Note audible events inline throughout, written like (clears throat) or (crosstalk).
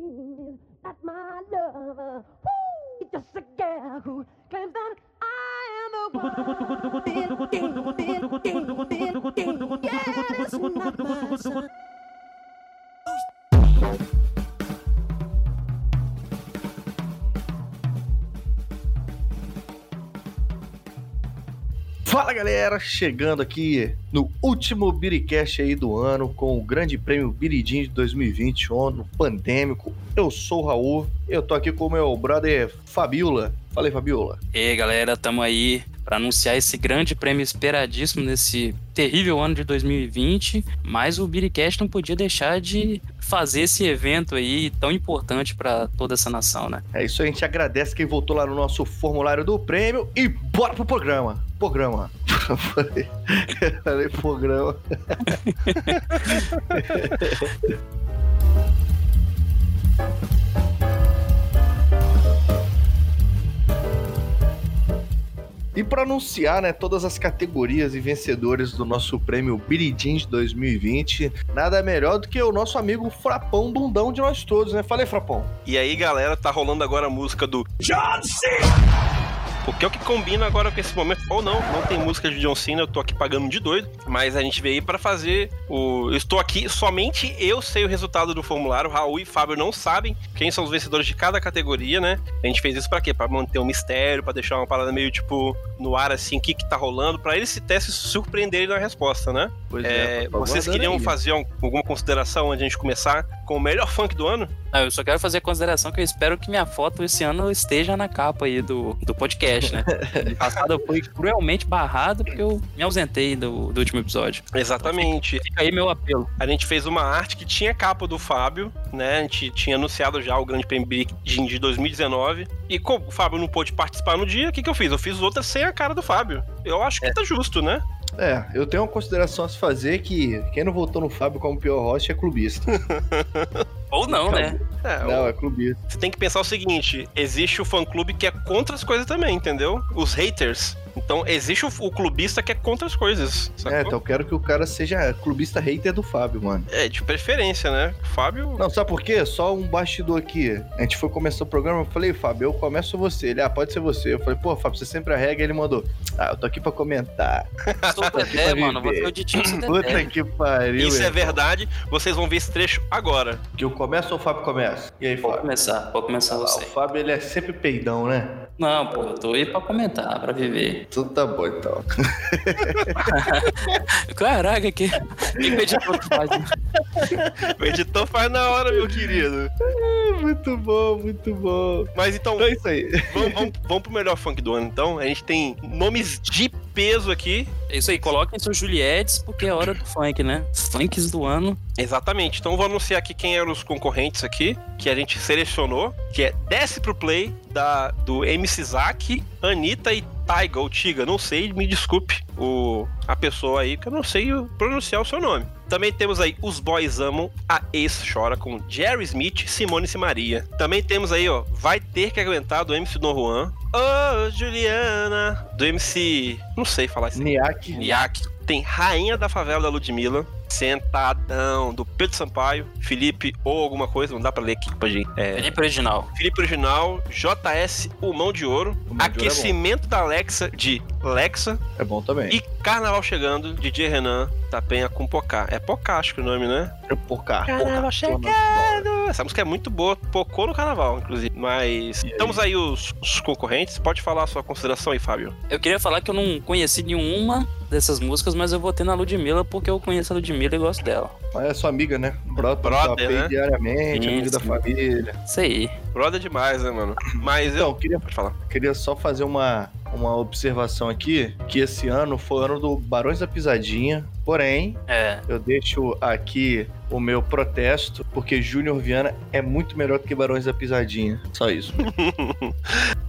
is not my lover. Woo, just a girl who claims that I am the one. (laughs) Ding, ding, ding, ding, ding, ding. Yeah, that's not my son. Fala galera, chegando aqui no último Biricast aí do ano com o Grande Prêmio Biridim de 2020, ano pandêmico. Eu sou o Raul, eu tô aqui com o meu brother Fabiola. Fala aí, Fabiola. E aí, galera, tamo aí para anunciar esse grande prêmio esperadíssimo nesse terrível ano de 2020, mas o Biricast não podia deixar de fazer esse evento aí tão importante para toda essa nação, né? É isso a gente agradece quem voltou lá no nosso formulário do prêmio e bora pro programa. Programa. Falei (laughs) programa. (laughs) E para anunciar né, todas as categorias e vencedores do nosso prêmio Biridim de 2020, nada melhor do que o nosso amigo Frapão Bundão de nós todos, né? Falei, Frapão. E aí, galera, tá rolando agora a música do John Cena! Porque é o que combina agora com esse momento. Ou não, não tem música de John Cena, eu tô aqui pagando de doido. Mas a gente veio aí pra fazer o. Eu estou aqui, somente eu sei o resultado do formulário. Raul e Fábio não sabem quem são os vencedores de cada categoria, né? A gente fez isso pra quê? Pra manter um mistério, pra deixar uma parada meio tipo no ar assim, o que que tá rolando, pra eles se testem se surpreenderem na resposta, né? Pois É, vocês queriam aí. fazer um- alguma consideração antes de a gente começar com o melhor funk do ano? Ah, eu só quero fazer a consideração que eu espero que minha foto esse ano esteja na capa aí do, do podcast, né? (laughs) No passado eu fui cruelmente barrado porque eu me ausentei do, do último episódio. Exatamente. Fica aí meu apelo. A gente fez uma arte que tinha capa do Fábio, né? A gente tinha anunciado já o Grande Biridim de 2019. E como o Fábio não pôde participar no dia, o que, que eu fiz? Eu fiz outra sem a cara do Fábio. Eu acho que tá justo, né? É, eu tenho uma consideração a se fazer que quem não votou no Fábio como pior host é clubista. (laughs) Ou não, né? É, Não, é clubista. você tem que pensar o seguinte: existe o fã-clube que é contra as coisas também, entendeu? Os haters. Então, existe o, o clubista que é contra as coisas. sacou? É, então eu quero que o cara seja clubista hater do Fábio, mano. É, de preferência, né? O Fábio. Não, sabe por quê? Só um bastidor aqui. A gente foi começar o programa, eu falei, Fábio, eu começo você. Ele, ah, pode ser você. Eu falei, pô, Fábio, você sempre arrega. Ele mandou, ah, eu tô aqui pra comentar. Sou o Dedé, mano. É o Ditinho do Puta que pariu. Isso é verdade. Vocês vão ver esse trecho agora. Que eu começo ou o Fábio começa? E aí, Pode Fábio? começar, pode começar Ah, você. o Fábio, ele é sempre peidão, né? Não, pô, eu tô aí pra comentar, pra viver. Tudo tá bom, então. (laughs) Caraca, que, que editor que faz, né? O editor faz na hora, meu querido. muito bom, muito bom. Mas então, Então é isso aí. vamos, vamos, vamos pro melhor funk do ano, então. A gente tem nomes de peso aqui. É isso aí, coloquem seus Juliettes, porque é hora do funk, né? Funks do ano. Exatamente. Então, eu vou anunciar aqui quem eram os concorrentes aqui, que a gente selecionou, que é Desce pro Play, da, do MC Zack, Anitta e Taiga, ou Tiga, não sei, me desculpe o, a pessoa aí, que eu não sei pronunciar o seu nome. Também temos aí Os Boys Amam, a Ex Chora, com Jerry Smith, Simone e Maria. Também temos aí, ó, Vai Ter Que Aguentar, do MC Don Juan. Ô, Juliana, do MC... não sei falar isso. Niak. Niak. Tem Rainha da Favela da Ludmilla. Sentadão, do Pedro Sampaio. Felipe ou alguma coisa, não dá pra ler aqui pra gente. É, Felipe Original. Felipe Original, JS, O Mão de Ouro. O Mão de Ouro é Aquecimento da Alexa, de Lexa. É bom também. E Carnaval Chegando, DJ Renan, Tapenha com Pocá. É Pocá, acho que é o nome, né? E porcar. Carnaval chegando. Essa música é muito boa. Pocou no carnaval, inclusive. Mas E aí? estamos aí os, os concorrentes. Pode falar a sua consideração aí, Fábio. Eu queria falar que eu não conheci nenhuma dessas músicas, mas eu votei na Ludmilla porque eu conheço a Ludmilla e gosto dela. Mas é sua amiga, né? Brother, Brother, né? diariamente, Sim, amigo da sim. família. Isso aí. Brother demais, né, mano? Mas Então, eu. eu queria, Pode falar. queria só fazer uma, uma observação aqui, que esse ano foi o ano do Barões da Pisadinha, porém, É. eu deixo aqui o meu protesto, porque Júnior Viana é muito melhor do que Barões da Pisadinha. Só isso. (laughs)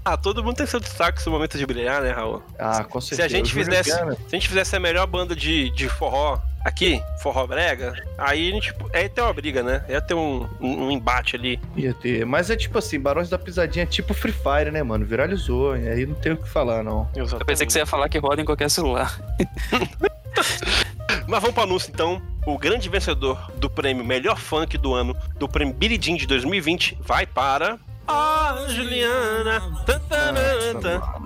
Ah, todo mundo tem seu destaque no momento de brilhar, né, Raul? Ah, com certeza. a gente fizesse- Viana- Se a gente fizesse a melhor banda de, de forró aqui, forró brega, aí a gente. É ter uma briga, né? Ia ter um, um, um embate ali. Ia ter. Mas é tipo assim, Barões da Pisadinha é tipo Free Fire, né, mano? Viralizou. E aí não tem o que falar, não. Eu pensei que você ia falar que roda em qualquer celular. (laughs) Mas vamos pro anúncio então. O grande vencedor do prêmio Melhor Funk do ano do prêmio Billy Jean de 2020 vai para. Ó, Juliana!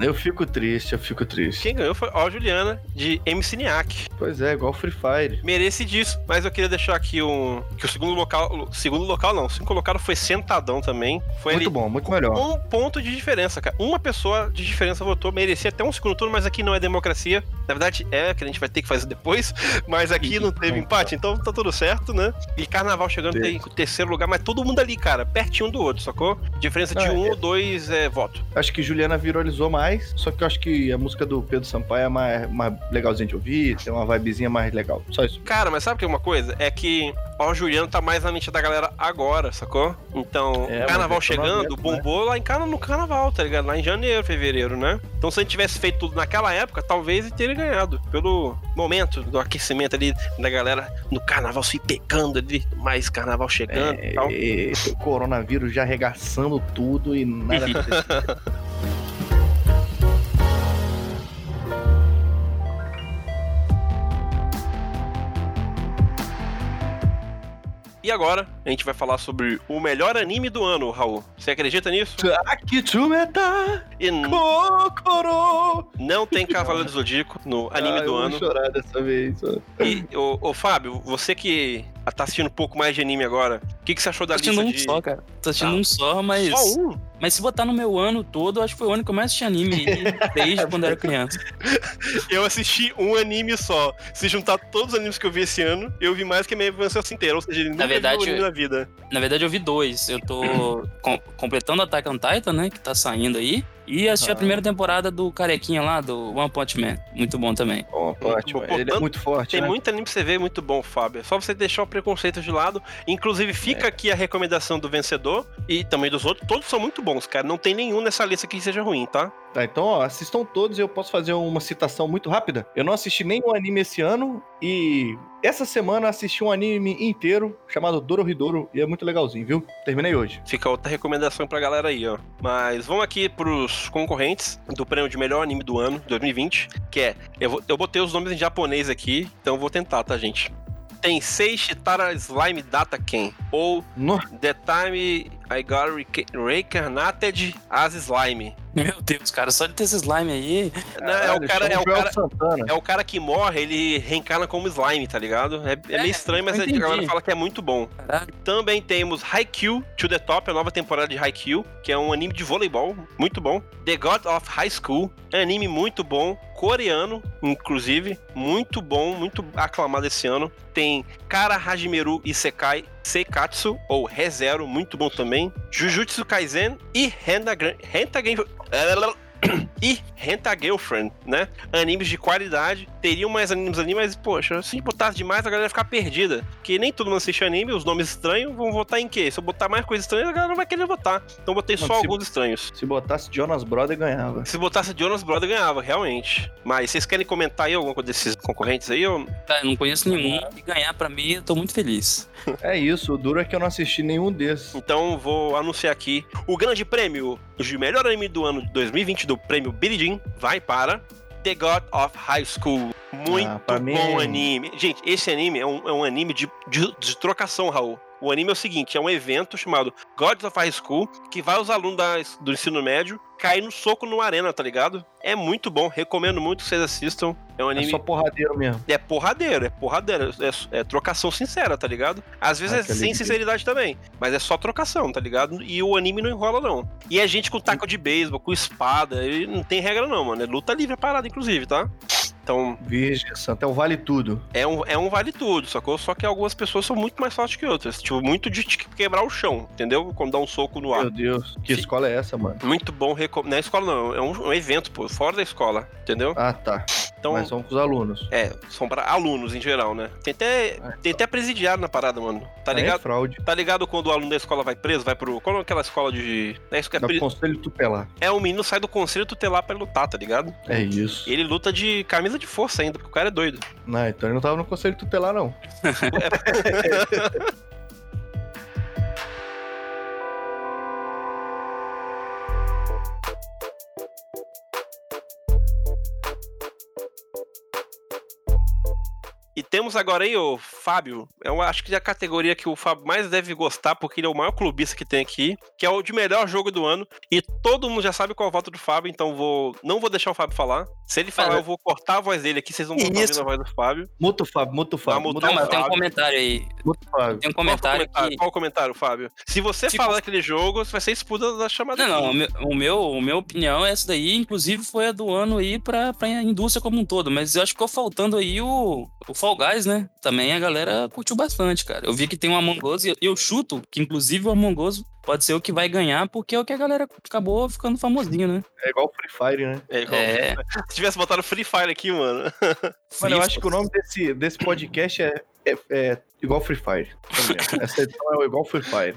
Eu fico triste, eu fico triste. Quem ganhou foi Ó, Juliana, de MC Niak. Pois é, igual Free Fire. Merece disso, mas eu queria deixar aqui um. Que o segundo local. Segundo local não, o segundo colocado foi Sentadão também. Foi Muito ali bom, muito melhor. um ponto de diferença, cara. Uma pessoa de diferença votou, merecia até um segundo turno, mas aqui não é democracia. Na verdade, é que a gente vai ter que fazer depois, (laughs) mas aqui não teve empate, então tá tudo certo, né? E carnaval chegando tem o terceiro lugar, mas todo mundo ali, cara, pertinho do outro, sacou? Diferença de Ah, um é. ou dois é, voto. Acho que Juliana viralizou mais, só que eu acho que a música do Pedro Sampaio é mais, mais legalzinha de ouvir, tem uma vibezinha mais legal. Só isso. Cara, mas sabe o que é uma coisa? É que ó, o Juliano tá mais na mente da galera agora, sacou? Então, É, carnaval é chegando, momento, bombou lá em cana no carnaval, tá ligado? Lá em janeiro, fevereiro, né? Então, se a gente tivesse feito tudo naquela época, talvez ele teria ganhado. Pelo momento do aquecimento ali da galera no carnaval se pegando ali, mais carnaval chegando e tal. É, o coronavírus já arregaçando tudo e nada (laughs) aconteceu. E agora, a gente vai falar sobre o melhor anime do ano, Raul. Você acredita nisso? Akitsumeta E Kokoro. não tem Cavaleiro do Zodíaco no anime Ah, do eu ano. Vou chorar dessa vez. E, ô, ô, Fábio, você que tá assistindo um pouco mais de anime agora, o que, que você achou da Tô assistindo lista um de... só, cara. Tô assistindo Ah, um só, mas. Só um? Mas se botar no meu ano todo, eu acho que foi o ano que eu mais assisti anime desde quando era criança. (laughs) Eu assisti um anime só. Se juntar todos os animes que eu vi esse ano, eu vi mais que a minha infância inteira. Ou seja, ele nunca verdade, um anime na vida. Na verdade, eu vi dois. Eu tô com- completando Attack on Titan, né? Que tá saindo aí. E assisti Ah. a primeira temporada do Carequinha lá, do One Punch Man. Muito bom também. Ó, ótimo. bom. Ele é Portanto, muito forte, Tem né? muito anime pra você ver, muito bom, Fábio. É só você deixar o preconceito de lado. Inclusive, fica aqui a recomendação do vencedor e também dos outros. Todos são muito bons, cara. Não tem nenhum nessa lista que seja ruim, tá? Tá, então, ó, assistam todos e eu posso fazer uma citação muito rápida. Eu não assisti nenhum anime esse ano e essa semana assisti um anime inteiro chamado Dorohedoro e é muito legalzinho, viu? Terminei hoje. Fica outra recomendação pra galera aí, ó. Mas vamos aqui pros concorrentes do prêmio de melhor anime do ano, 2020, que é. Eu, vou- eu botei os nomes em japonês aqui, então eu vou tentar, tá, gente? Tem Sei Shitara Slime Data Ken, ou No... The Time I Got Reincarnated as Slime. Meu Deus, cara, só de ter esse slime aí. Não, é o cara, é o Joel cara, é o cara que morre, ele reencarna como slime, tá ligado? É, é meio É, estranho, mas a galera fala que é muito bom. Caralho. Também temos Haikyuu to the Top, a nova temporada de Haikyuu, que é um anime de voleibol, muito bom. The God of High School, é um anime muito bom, coreano, inclusive, muito bom, muito aclamado esse ano. Tem Kara Hajimeru Isekai Seikatsu, ou ReZero, muito bom também. Jujutsu Kaisen e Renta Game... (clears throat) E Renta Girlfriend, né? Animes de qualidade. Teriam mais animes ali, mas, poxa, se botasse demais, a galera ia ficar perdida. Porque nem todo mundo assiste anime, os nomes estranhos vão votar em quê? Se eu botar mais coisa estranha, a galera não vai querer votar. Então eu botei só Mano, se- alguns estranhos. Se botasse Jonas Brother, ganhava. Se botasse Jonas Brother, ganhava, realmente. Mas vocês querem comentar aí alguma coisa desses concorrentes aí? Ou... Cara, eu não conheço nenhum. E ganhar pra mim, eu tô muito feliz. É isso, o duro é que eu não assisti nenhum desses. Então vou anunciar aqui o grande prêmio de melhor anime do ano de 2020 prêmio Billie Jean vai para The God of High School. Muito Ah, bom mim- anime. Gente, esse anime é um, é um anime de, de, de trocação, Raul. O anime é o seguinte, é um evento chamado Gods of High School, que vai os alunos da- do ensino médio cair no soco no arena, tá ligado? É muito bom, recomendo muito que vocês assistam. É um É anime só porradeiro mesmo. é porradeiro, é porradeiro, é, é trocação sincera, tá ligado? Às vezes Ah, é sem alegria. sinceridade também, mas é só trocação, tá ligado? E o anime não enrola, não. E é gente com taco de beisebol, com espada, não tem regra não, mano. É luta livre a parada, inclusive, tá? Então, Virgem Santa, é o vale tudo. é um, é um vale tudo, sacou? Só que algumas pessoas são muito mais fortes que outras. Tipo, muito de quebrar o chão, entendeu? Quando dá um soco no ar. Meu Deus, que Sim. escola é essa, mano? Muito bom, recom... não é escola não, é um, um evento, pô, fora da escola, entendeu? Ah, tá. Então, Mas são com os alunos. é, são pra alunos em geral, né? Tem até, tem até presidiário na parada, mano. Tá É ligado? fraude. Tá ligado quando o aluno da escola vai preso, vai pro. Qual é aquela escola de. É, isso que é, Dá pri- conselho tutelar. é um menino sai do conselho tutelar pra lutar, tá ligado? É isso. Ele luta de camisa de força ainda, porque o cara é doido. Não, então ele não tava no conselho tutelar, não. (laughs) E temos agora aí o Fábio. Eu acho que é a categoria que o Fábio mais deve gostar, porque ele é o maior clubista que tem aqui, que é o de melhor jogo do ano. E todo mundo já sabe qual é o voto do Fábio, então vou não vou deixar o Fábio falar. Se ele falar, Mas- eu vou cortar a voz dele aqui, vocês não vão Isso. ouvindo a voz do Fábio. Muta o Fábio, muta o Fábio. Muta Não, o mas tem um comentário aí. Muta o Fábio. Tem um Qual que é o comentário comentário, que. qual o comentário, Fábio? Se você Tipo- falar daquele jogo, você vai ser expulso da chamada. Não, não, o aqui. meu, o meu, o meu opinião é essa daí, inclusive foi a do ano aí pra, pra indústria como um todo, mas eu acho que ficou faltando aí o, o Fall Guys, né? Também a galera curtiu bastante, cara. Eu vi que tem um Among Us e eu chuto que inclusive o Among Us pode ser o que vai ganhar, porque é o que a galera acabou ficando famosinho, né? É igual o Free Fire, né? É, igual- É. Se tivesse botado Free Fire aqui, mano. Mano, eu acho que o nome desse, desse podcast é, é, é igual Free Fire. também. Essa edição é igual Free Fire.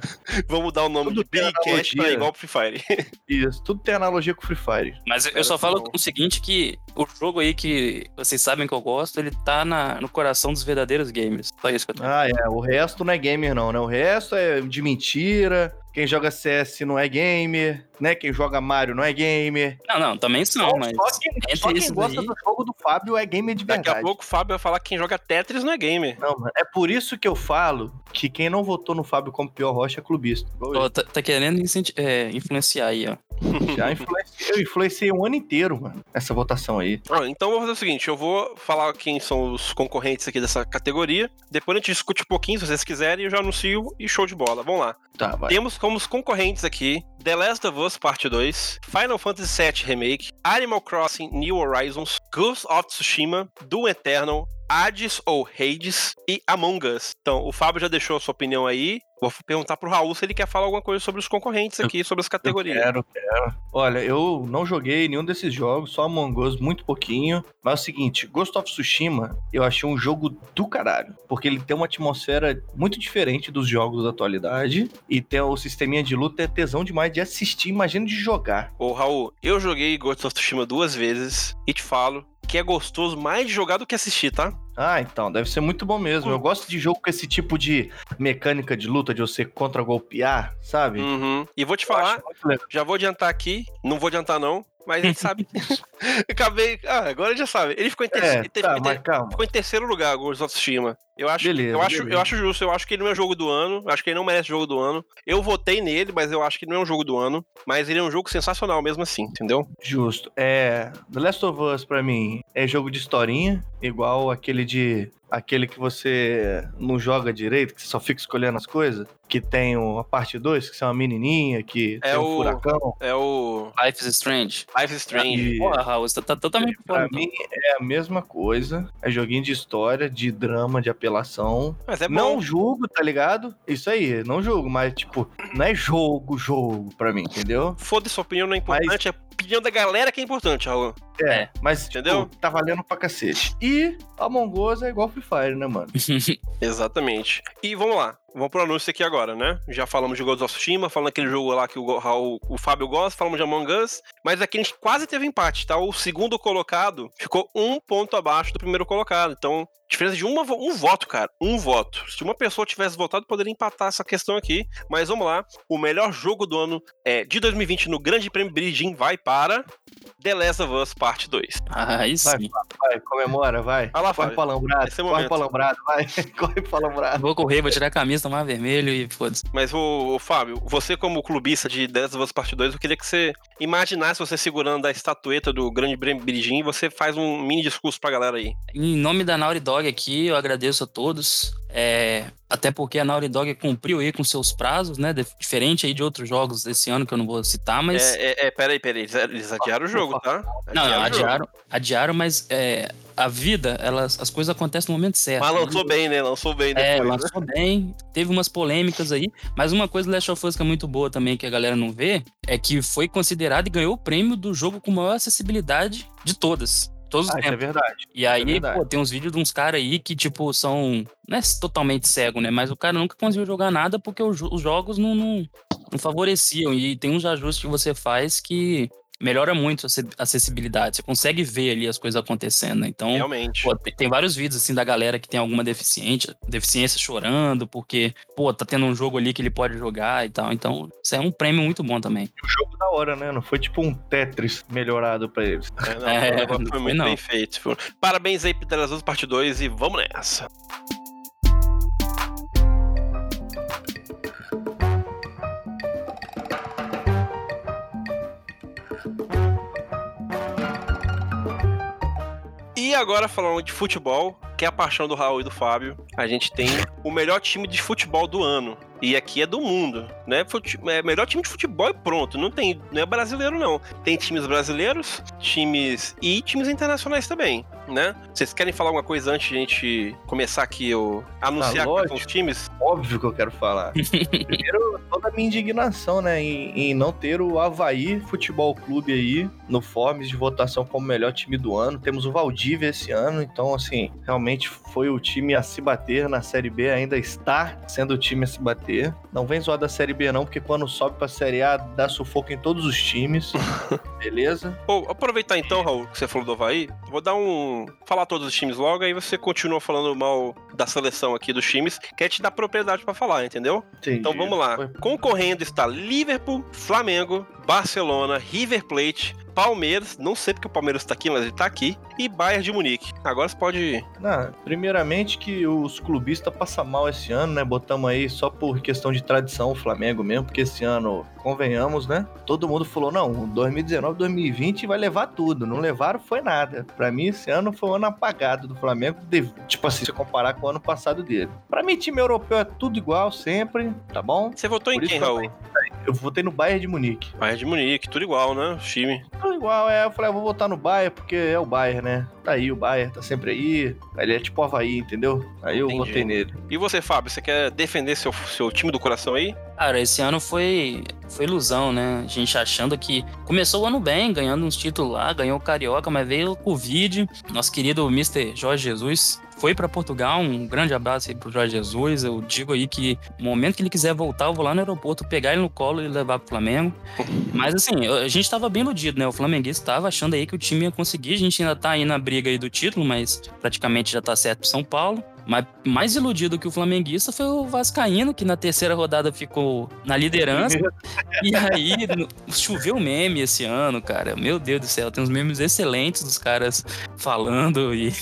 Vamos dar o nome Tudo tem Billycast pra igual Free Fire. Isso, tudo tem analogia com Free Fire. Mas eu- eu só falo não. o seguinte, que o jogo aí que vocês sabem que eu gosto, ele tá na- no coração dos verdadeiros gamers. Só isso que eu tenho. Ah, é. O resto não é gamer, não, né? O resto é de mentira. Quem joga CS não é gamer, né? Quem joga Mario não é gamer. Não, não, também são, mas só quem, só quem gosta aí- do jogo do Fábio é gamer de Daqui verdade. a pouco o Fábio vai falar que quem joga Tetris não é gamer. Não, mano. É por isso que eu falo que quem não votou no Fábio como pior rocha é clubista. Ó, tá, tá querendo é, influenciar aí, ó. (laughs) Já influenciei, eu influenciei um ano inteiro, mano, essa votação aí. Ah, então eu vou fazer o seguinte, eu vou falar quem são os concorrentes aqui dessa categoria. Depois a gente discute um pouquinho, se vocês quiserem, eu já anuncio e show de bola. Vamos lá. Tá, vai. Temos como os concorrentes aqui The Last of Us Parte 2, Final Fantasy VII Remake, Animal Crossing New Horizons, Ghost of Tsushima, Doom Eternal, Hades ou Hades e Among Us. Então, o Fábio já deixou a sua opinião aí. Vou perguntar pro Raul se ele quer falar alguma coisa sobre os concorrentes aqui, sobre as Eu categorias. Quero, quero. Olha, eu não joguei nenhum desses jogos, só Among Us muito pouquinho. Mas é o seguinte, Ghost of Tsushima, eu achei um jogo do caralho. Porque ele tem uma atmosfera muito diferente dos jogos da atualidade. E tem o sisteminha de luta, é tesão demais de assistir, imagina de jogar. Ô, Raul, eu joguei Ghost of Tsushima duas vezes e te falo que é gostoso mais de jogar do que assistir, tá? Ah, então, deve ser muito bom mesmo. Eu gosto de jogo com esse tipo de mecânica de luta, de você contra-golpear, sabe? Uhum. E vou te falar, já vou adiantar aqui, não vou adiantar não, mas a gente sabe. (laughs) Acabei. Ah, agora já sabe. Ele ficou em, ter... É, ele teve- tá, ele mas calma. ficou em terceiro lugar, Ghost of Tsushima. Eu acho, Beleza, eu, acho, beleza. eu acho justo, eu acho que ele não é jogo do ano, eu acho que ele não merece jogo do ano. Eu votei nele, mas eu acho que não é um jogo do ano. Mas ele é um jogo sensacional mesmo assim, entendeu? Justo. É, The Last of Us pra mim é jogo de historinha, igual aquele de aquele que você não joga direito, que você só fica escolhendo as coisas, que tem a parte 2, que é uma menininha que É tem um o- furacão. É o Life is Strange. Life is Strange. E Porra, Raul, você tá, tá totalmente pra fora. mim é a mesma coisa, é joguinho de história, de drama, de apelação. Mas é bom. não julgo, tá ligado? Isso aí, não julgo, mas tipo, não é jogo, jogo pra mim, entendeu? Foda-se, sua opinião não é importante, é a opinião da galera que é importante, Raul. É. Mas, tipo, Entendeu? tá valendo pra cacete. E Among Us é igual Free Fire, né, mano? (laughs) Exatamente. E vamos lá. Vamos pro anúncio aqui agora, né? Já falamos de Ghost of Tsushima, falando daquele jogo lá que o, Raul- o Fábio gosta, falamos de Among Us, mas aqui a gente quase teve empate, tá? O segundo colocado ficou um ponto abaixo do primeiro colocado. Então, diferença de uma, um voto, cara. Um voto. Se uma pessoa tivesse votado, poderia empatar essa questão aqui. Mas vamos lá. O melhor jogo do ano é, de 2020 no Grande Prêmio Bridging vai para The Last of Us Parte 2. Aí Vai, sim. Vai, comemora, vai. Vai lá, corre pra Alambrado, é o corre momento. pra Alambrado, vai. (laughs) corre pra Alambrado. Vou correr, vou tirar a camisa, tomar vermelho e foda-se. Mas, ô, ô, Fábio, você como clubista de of Us Part 2, eu queria que você imaginasse você segurando a estatueta do Grande Bridging e você faz um mini discurso pra galera aí. Em nome da Naughty Dog aqui, eu agradeço a todos. É, até porque a Naughty Dog cumpriu aí com seus prazos, né? dif- Diferente aí de outros jogos desse ano que eu não vou citar, mas. É, é, é, peraí, peraí, eles, adiaram o jogo, tá? não, não, adiaram, adiaram, mas é, a vida, elas, as coisas acontecem no momento certo. Mas né? lançou bem, né? Lançou bem É, né? lançou bem, teve umas polêmicas aí, mas uma coisa do Last of Us que é muito boa também, que a galera não vê, é que foi considerado e ganhou o prêmio do jogo com maior acessibilidade de todas. Todos os Ah, é tempos. verdade. E aí, verdade. pô, tem uns vídeos de uns caras aí que, tipo, são. Não é totalmente cego, né? Mas o cara nunca conseguiu jogar nada porque os jogos não, não, não favoreciam. E tem uns ajustes que você faz que melhora muito a acess- acessibilidade. Você consegue ver ali as coisas acontecendo, né? Então. Realmente. Pô, tem, tem vários vídeos assim da galera que tem alguma deficiente, deficiência chorando, porque, pô, tá tendo um jogo ali que ele pode jogar e tal. Então, isso é um prêmio muito bom também. O jogo da hora, né? Não foi tipo um Tetris melhorado pra eles. É, não, É, o negócio não foi foi, muito não. bem feito. Parabéns aí, Pedras Azul, parte 2, e vamos nessa. E agora falando de futebol, que é a paixão do Raul e do Fábio, a gente tem o melhor time de futebol do ano. E aqui é do mundo, né? É melhor time de futebol e pronto. Não tem, não é brasileiro não. Tem times brasileiros, times e times internacionais também, né? Vocês querem falar alguma coisa antes de a gente começar aqui o anunciar Ah, quais são lógico. os times? Óbvio que eu quero falar. Primeiro, toda a minha indignação, né? Em, em não ter o Havaí Futebol Clube aí no Forms de votação como melhor time do ano. Temos o Valdívia esse ano, então, assim, realmente foi o time a se bater na Série B, ainda está sendo o time a se bater. Não vem zoar da Série B, não, porque quando sobe pra Série A dá sufoco em todos os times. (laughs) Beleza? Ou aproveitar então, Raul, que você falou do Havaí, vou dar um. Falar todos os times logo, aí você continua falando mal da seleção aqui dos times, quer te dar propriedade pra falar, entendeu? Entendi. Então vamos lá. Concorrendo está Liverpool, Flamengo, Barcelona, River Plate, Palmeiras, não sei porque o Palmeiras tá aqui, mas ele tá aqui, e Bayern de Munique. Agora você pode. Não, primeiramente que os clubistas passam mal esse ano, né? Botamos aí só por questão de tradição o Flamengo mesmo, porque esse ano, convenhamos, né? Todo mundo falou, não, 2019, 2020 vai levar tudo. Não levaram foi nada. Pra mim, esse ano foi um ano apagado do Flamengo, de- tipo assim, se comparar com o ano passado dele. Pra mim, time europeu é tudo igual sempre, tá bom? Você votou em Por isso quem, eu Raul? Eu votei no Bayern de Munique. Bayern de Munique, tudo igual, né? O time. Tudo igual, é. Eu falei, ah, vou votar no Bayern porque é o Bayern, né? Tá aí, o Bayern tá sempre aí. Ele é tipo o Havaí, entendeu? Aí eu Entendi. votei nele. E você, Fábio, você quer defender seu, seu time do coração aí? Cara, esse ano foi, foi ilusão, né? A gente achando que começou o ano bem, ganhando uns títulos lá, ganhou o Carioca, mas veio o Covid. Nosso querido Mr. Jorge Jesus foi pra Portugal. Um grande abraço aí pro Jorge Jesus. Eu digo aí que no momento que ele quiser voltar, eu vou lá no aeroporto pegar ele no colo e levar pro Flamengo. Mas assim, a gente tava bem iludido, né? O flamenguista tava achando aí que o time ia conseguir. A gente ainda tá aí na briga aí do título, mas praticamente já tá certo pro São Paulo. Mas mais iludido que o flamenguista foi o Vascaíno, que na terceira rodada ficou na liderança. (laughs) E aí, choveu meme esse ano, cara. Meu Deus do céu, tem uns memes excelentes dos caras falando e.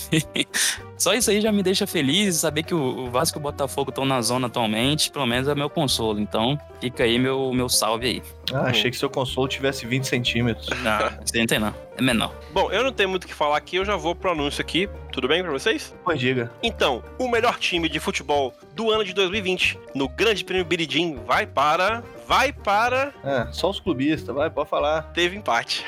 (laughs) Só isso aí já me deixa feliz saber que o Vasco e o Botafogo estão na zona atualmente, pelo menos é meu consolo. Então, fica aí meu, meu salve aí. Ah, achei que seu console tivesse 20 centímetros. Não, você não tem não. É menor. Bom, eu não tenho muito o que falar aqui, eu já vou pro anúncio aqui. Tudo bem pra vocês? Pois diga. Então, o melhor time de futebol do ano de 2020 no Grande Prêmio Biridim vai para. Vai para. É, só os clubistas, vai, pode falar. Teve empate.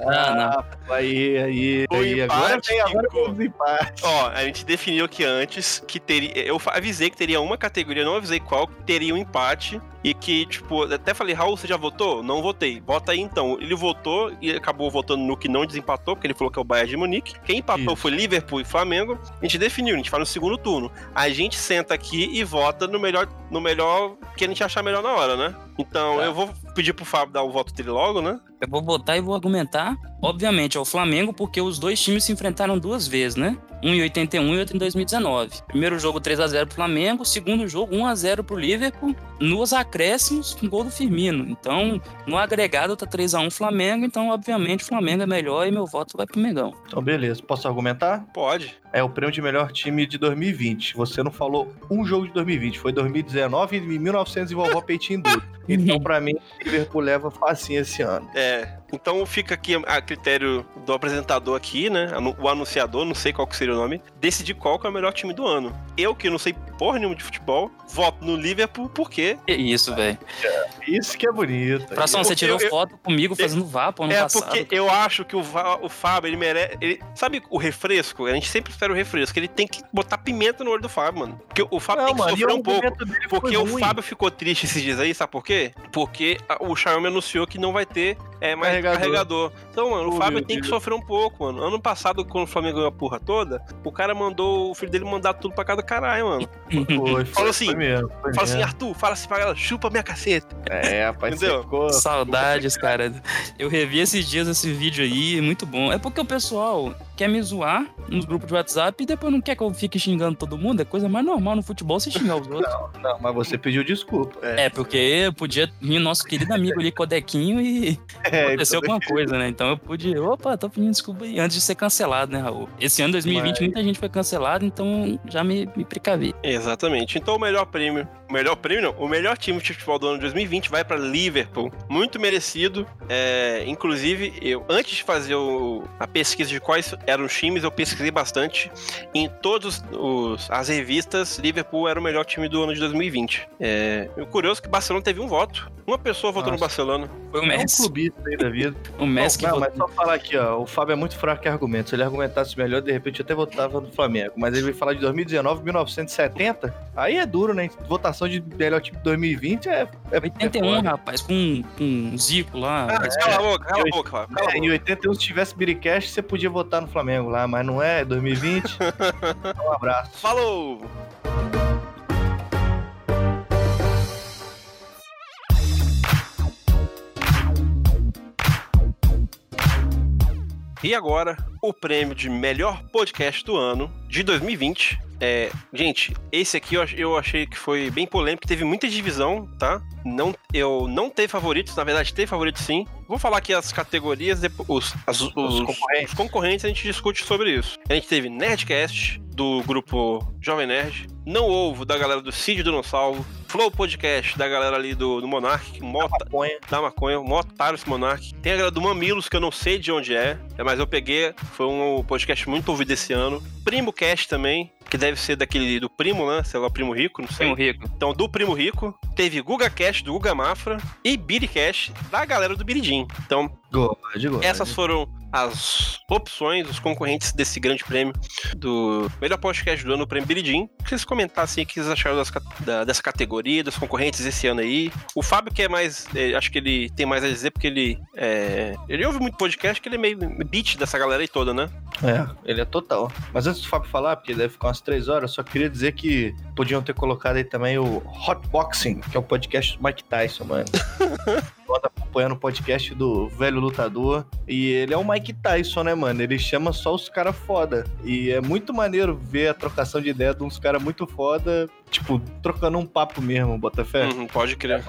Ah, Aí, aí, O aí. Agora empate vem, agora vem os empates. Ó, a gente definiu aqui antes que teria. Eu avisei que teria uma categoria, não avisei qual, que teria um empate. E que, tipo, até falei, Raul, você já votou? Não votei. Vota aí então. Ele votou e acabou votando no que não desempatou, porque ele falou que é o Bayern de Munique. Quem empatou Isso. foi Liverpool e Flamengo. A gente definiu, a gente faz no segundo turno. A gente senta aqui e vota no melhor, no melhor que a gente achar melhor na hora, né? time. Então Tá. eu vou pedir pro Fábio dar o voto dele logo, né? Eu vou botar e vou argumentar. Obviamente, é o Flamengo, porque os dois times se enfrentaram duas vezes, né? Um em 81 e outro em 2019. Primeiro jogo 3 a 0 pro Flamengo, segundo jogo 1 a 0 pro Liverpool, nos acréscimos com gol do Firmino. Então, no agregado tá 3 a 1 Flamengo, então obviamente o Flamengo é melhor e meu voto vai pro Mengão. Então, beleza. Posso argumentar? Pode. É o prêmio de melhor time de 2020. Você não falou um jogo de 2020. Foi 2019 e 1900 e vovó Peitinho duro. Então, (laughs) pra mim, Liverpool leva facinho esse ano. É, então fica aqui a critério do apresentador aqui, né? O anunciador, não sei qual que seria o nome, decidir qual que é o melhor time do ano. Eu, que não sei porra nenhuma de futebol, voto no Liverpool porque. Que isso, velho. Isso que é bonito. Fração, você tirou eu- foto comigo fazendo vapo ano é passado. porque eu acho que o, Va- o Fábio, ele merece. ele- sabe o refresco? A gente sempre espera o refresco. Ele tem que botar pimenta no olho do Fábio, mano. Porque o Fábio Não, tem que mano, sofrer um pouco. Porque o. Fábio ficou triste esses dias aí, sabe por quê? Porque o Xiaomi anunciou que não vai ter é, mais Carregador. carregador. Então, mano, o Oh, Fábio meu tem que Deus. sofrer um pouco, mano. Ano passado, quando o Flamengo ganhou a porra toda, o cara mandou o filho dele mandar tudo pra cada caralho, mano. (laughs) Foi, foi, Falou assim, mesmo, Fala assim. Arthur, fala assim pra galera, chupa minha caceta. É, rapaz, Entendeu? Saudades, cara. Eu revi esses dias esse vídeo aí, muito bom. É porque o pessoal, quer me zoar nos grupos de WhatsApp e depois não quer que eu fique xingando todo mundo. É coisa mais normal no futebol você xingar os (laughs) outros. Não, não, mas você pediu desculpa. É, porque podia vir nosso querido amigo ali, Codequinho, e É, aconteceu alguma coisa, né? Então eu pude, opa, tô pedindo desculpa aí, antes de ser cancelado, né, Raul? Esse ano 2020 Mas- muita gente foi cancelada, então já me, me precavi. Exatamente. Então o melhor prêmio, o melhor prêmio não, o melhor time de futebol do ano de 2020 vai pra Liverpool. Muito merecido. É, inclusive, eu antes de fazer o- a pesquisa de quais eram os times, eu pesquisei bastante. Em todas as revistas, Liverpool era o melhor time do ano de 2020. É, curioso é que Barcelona teve um voto. Uma pessoa votou no Nossa. Barcelona. Foi o É um Messi, clubista aí da vida. o Messi que não, votou. mas só falar aqui, ó. O Fábio é muito fraco em argumentos. Se ele argumentasse melhor, de repente eu até votava no Flamengo. Mas ele veio falar de 2019, 1970. Aí é duro, né? Votação de melhor time de 2020 é. é 81, é rapaz, com, com um Zico lá. Ah, cala a boca, cala a boca, Fábio, cala É, em boca. 81, se tivesse Biricast, você podia votar no Flamengo lá, mas não é, é 2020. (laughs) um abraço. Falou! E agora, o prêmio de melhor podcast do ano de 2020. É, gente, esse aqui eu, ach- eu achei que foi bem polêmico, teve muita divisão, tá? Não, eu não teve favoritos, na verdade teve favoritos sim. Vou falar aqui as categorias, os, as- os- concorrentes. os concorrentes, a gente discute sobre isso. A gente teve Nerdcast, do grupo Jovem Nerd, Não Ovo, da galera do Cid Dinossauro, Flow Podcast, da galera ali do, do Monark, Mota, Maconha. da maconha, otário esse Monark. Tem a galera do Mamilos, que eu não sei de onde é, é, mas eu peguei, foi um podcast muito ouvido esse ano. Primo Cast também, que deve ser daquele do Primo, né? Sei lá, Primo Rico, não sei. Primo Rico. Então, do Primo Rico, teve Guga Cast, do Guga Mafra, e Biri Cast, da galera do Biridim. Então, God, God. essas foram as opções, os concorrentes desse grande prêmio do melhor podcast do ano, o prêmio Biridim. Que vocês comentassem o que vocês acharam das da- dessa categoria, dos concorrentes esse ano aí. O Fábio, que é mais. eh, acho que ele tem mais a dizer, porque ele. é, ele ouve muito podcast, que ele é meio beat dessa galera aí toda, né? É, ele é total. Mas antes do Fábio falar, porque deve ficar umas três horas, eu só queria dizer que podiam ter colocado aí também o Hotboxing, que é o podcast do Mike Tyson, mano. (laughs) Acompanhando o podcast do velho lutador. E ele é o Mike Tyson, né, mano? Ele chama só os caras foda. E é muito maneiro ver a trocação de ideia de uns caras muito foda, tipo, trocando um papo mesmo, Botafé. Uhum, pode crer.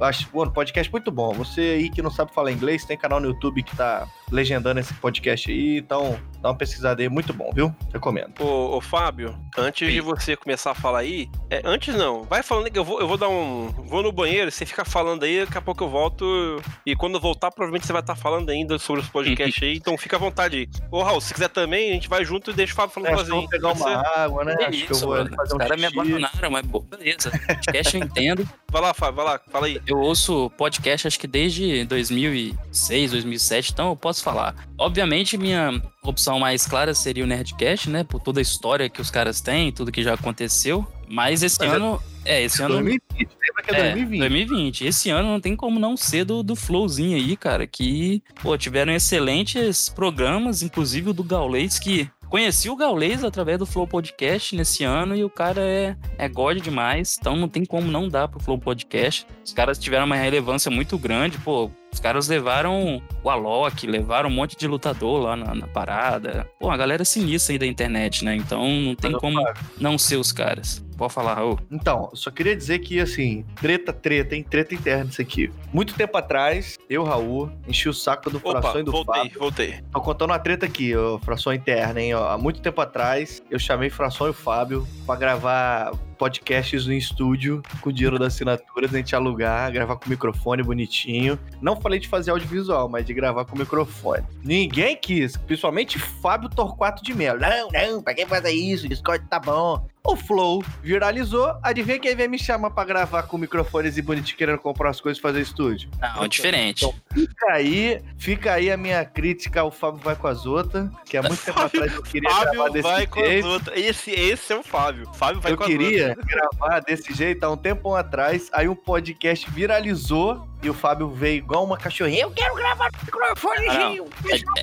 Acho, mano, podcast muito bom. Você aí que não sabe falar inglês, tem canal no YouTube que tá legendando esse podcast aí, então dá uma pesquisada aí, muito bom, viu? Recomendo. Ô, ô, Fábio, antes Sim. de você começar a falar aí, é, antes não, vai falando que eu vou, eu vou dar um. Vou no banheiro, você fica falando aí, daqui a pouco eu volto. E quando eu voltar, provavelmente você vai estar falando ainda sobre os podcasts aí, então fica à vontade aí. Ô, Raul, se quiser também, a gente vai junto e deixa o Fábio falando É, sozinho. vou pegar uma ser? água, né? Que Acho que eu isso, vou mano. fazer Os um caras me xixi. Abandonaram, mas beleza. Podcast eu entendo. (laughs) Vai lá, Fábio, vai lá, fala aí. Eu ouço podcast acho que desde 2006, 2007, então eu posso falar. Obviamente, minha opção mais clara seria o Nerdcast, né? Por toda a história que os caras têm, tudo que já aconteceu. Mas esse Mas é- ano. É, esse ano. 2020, lembra que é, É, 2020. 2020. Esse ano não tem como não ser do, do Flowzinho aí, cara, que, pô, tiveram excelentes programas, inclusive o do Gaulês, que conheci o Gaulês através do Flow Podcast nesse ano e o cara é, é god demais, então não tem como não dar pro Flow Podcast. Os caras tiveram uma relevância muito grande, pô, os caras levaram o Alok, levaram um monte de lutador lá na, na parada. Pô, a galera sinistra aí da internet, né? Então não tem como não ser os caras. Pode falar, Raul. Então, eu só queria dizer que, assim, treta, treta, hein? Treta interna isso aqui. Muito tempo atrás, eu, Raul, enchi o saco do Opa, Fração e do voltei, Fábio. voltei. Tô contando uma treta aqui, ó, Fração interna, hein? Ó, há muito tempo atrás, eu chamei Fração e o Fábio pra gravar podcasts no estúdio com o dinheiro das assinaturas, a gente alugar, gravar com microfone bonitinho. Não falei de fazer audiovisual, mas de gravar com microfone. Ninguém quis, principalmente Fábio Torquato de Melo. Não, não, pra que fazer isso? Discord tá bom. O Flow viralizou. Adivinha quem vem me chamar pra gravar com microfones e bonitinho querendo comprar as coisas e fazer estúdio? Não, é diferente. Então, fica aí, fica aí a minha crítica ao Fábio vai com as outras, que há muito tempo atrás eu queria gravar Fábio desse vai com as jeito. outras. Esse, esse é o Fábio. Fábio vai Eu com as queria outras. gravar desse jeito há um tempão atrás, aí um podcast viralizou e o Fábio veio igual uma cachorrinha. Eu quero gravar no microfonezinho,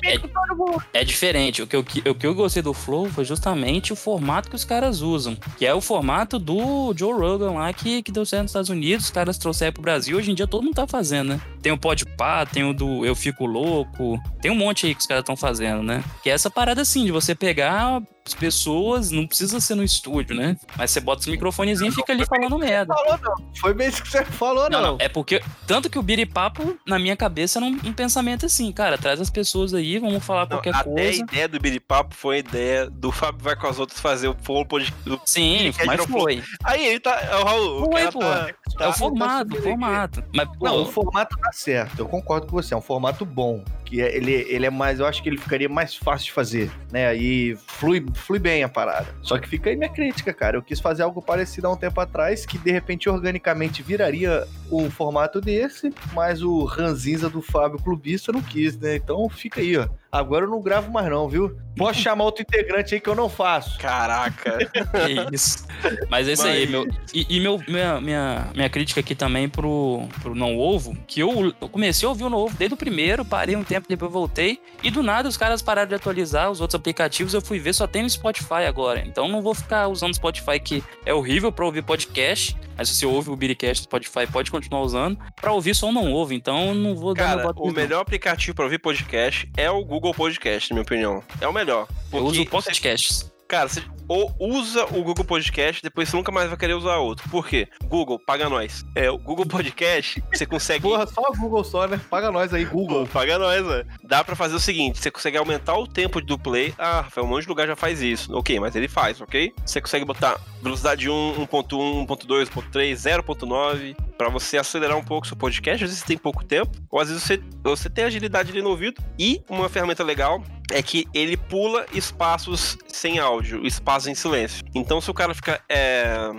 É- todo mundo. É diferente. O que, eu, o que eu gostei do Flow foi justamente o formato que os caras usam. Que é o formato do Joe Rogan lá, que, que deu certo nos Estados Unidos. Os caras trouxeram pro Brasil. Hoje em dia todo mundo tá fazendo, né? Tem o Pode Pá, tem o do Eu Fico Louco. Tem um monte aí que os caras estão fazendo, né? Que é essa parada assim, de você pegar as pessoas, não precisa ser no estúdio, né? Mas você bota os microfonezinhos e fica ali falando merda. Falou, não. Foi bem isso que você falou, Não, não. não, é porque. Tanto que o biripapo, na minha cabeça, era um, um pensamento assim, cara, traz as pessoas aí, vamos falar Não, qualquer até a coisa. ideia do Biripapo foi a ideia do Fábio Vai com as outras fazer o pod... do- Sim, mas foi. Aí ele tá. O Raul, o Foi, cara pô. tá, É o formato, o aqui. formato. Mas, pô, Não, o formato tá certo, eu concordo com você, é um formato bom. Que é- ele, ele é mais, eu acho que ele ficaria mais fácil de fazer, né? Aí flui, flui bem a parada. Só que fica aí minha crítica, cara. Eu quis fazer algo parecido há um tempo atrás, que de repente organicamente viraria um formato desse, mas o ranzinza do Fábio Clubista não quis, né? Então fica aí, ó. Agora eu não gravo mais não, viu? Posso (laughs) chamar outro integrante aí que eu não faço. Caraca. É isso. Mas é isso aí, Mas- meu. E, e meu, minha, minha, minha crítica aqui também pro, pro Não Ovo, que eu, eu comecei a ouvir o Não Ovo desde o primeiro, parei um tempo, depois voltei. E do nada os caras pararam de atualizar os outros aplicativos, eu fui ver, só tem no Spotify agora. Então não vou ficar usando o Spotify, que é horrível pra ouvir podcast. Mas se você ouve o Biricast do Spotify, pode continuar usando. Pra ouvir só o Não Ovo, então eu não vou dar meu Cara, voto o melhor aplicativo pra ouvir podcast é o Google Podcast, na minha opinião. É o melhor. Eu uso o Porque Pocket Casts. Cara, você ou usa o Google Podcast, depois você nunca mais vai querer usar outro. Por quê? Google, paga nós. É, o Google Podcast, você consegue. Porra, só o Google só, né? Paga nós aí, Google. Google, paga nós, né? Dá pra fazer o seguinte: você consegue aumentar o tempo do play. Ah, Rafael, um monte de lugar já faz isso. Ok, mas ele faz, ok? Você consegue botar velocidade 1, 1.1, 1.2, 1.3, 0.9 pra você acelerar um pouco seu podcast. Às vezes você tem pouco tempo, ou às vezes você, você tem agilidade ali no ouvido. E uma ferramenta legal é que ele pula espaços sem áudio, espaços em silêncio. Então, se o cara fica. é,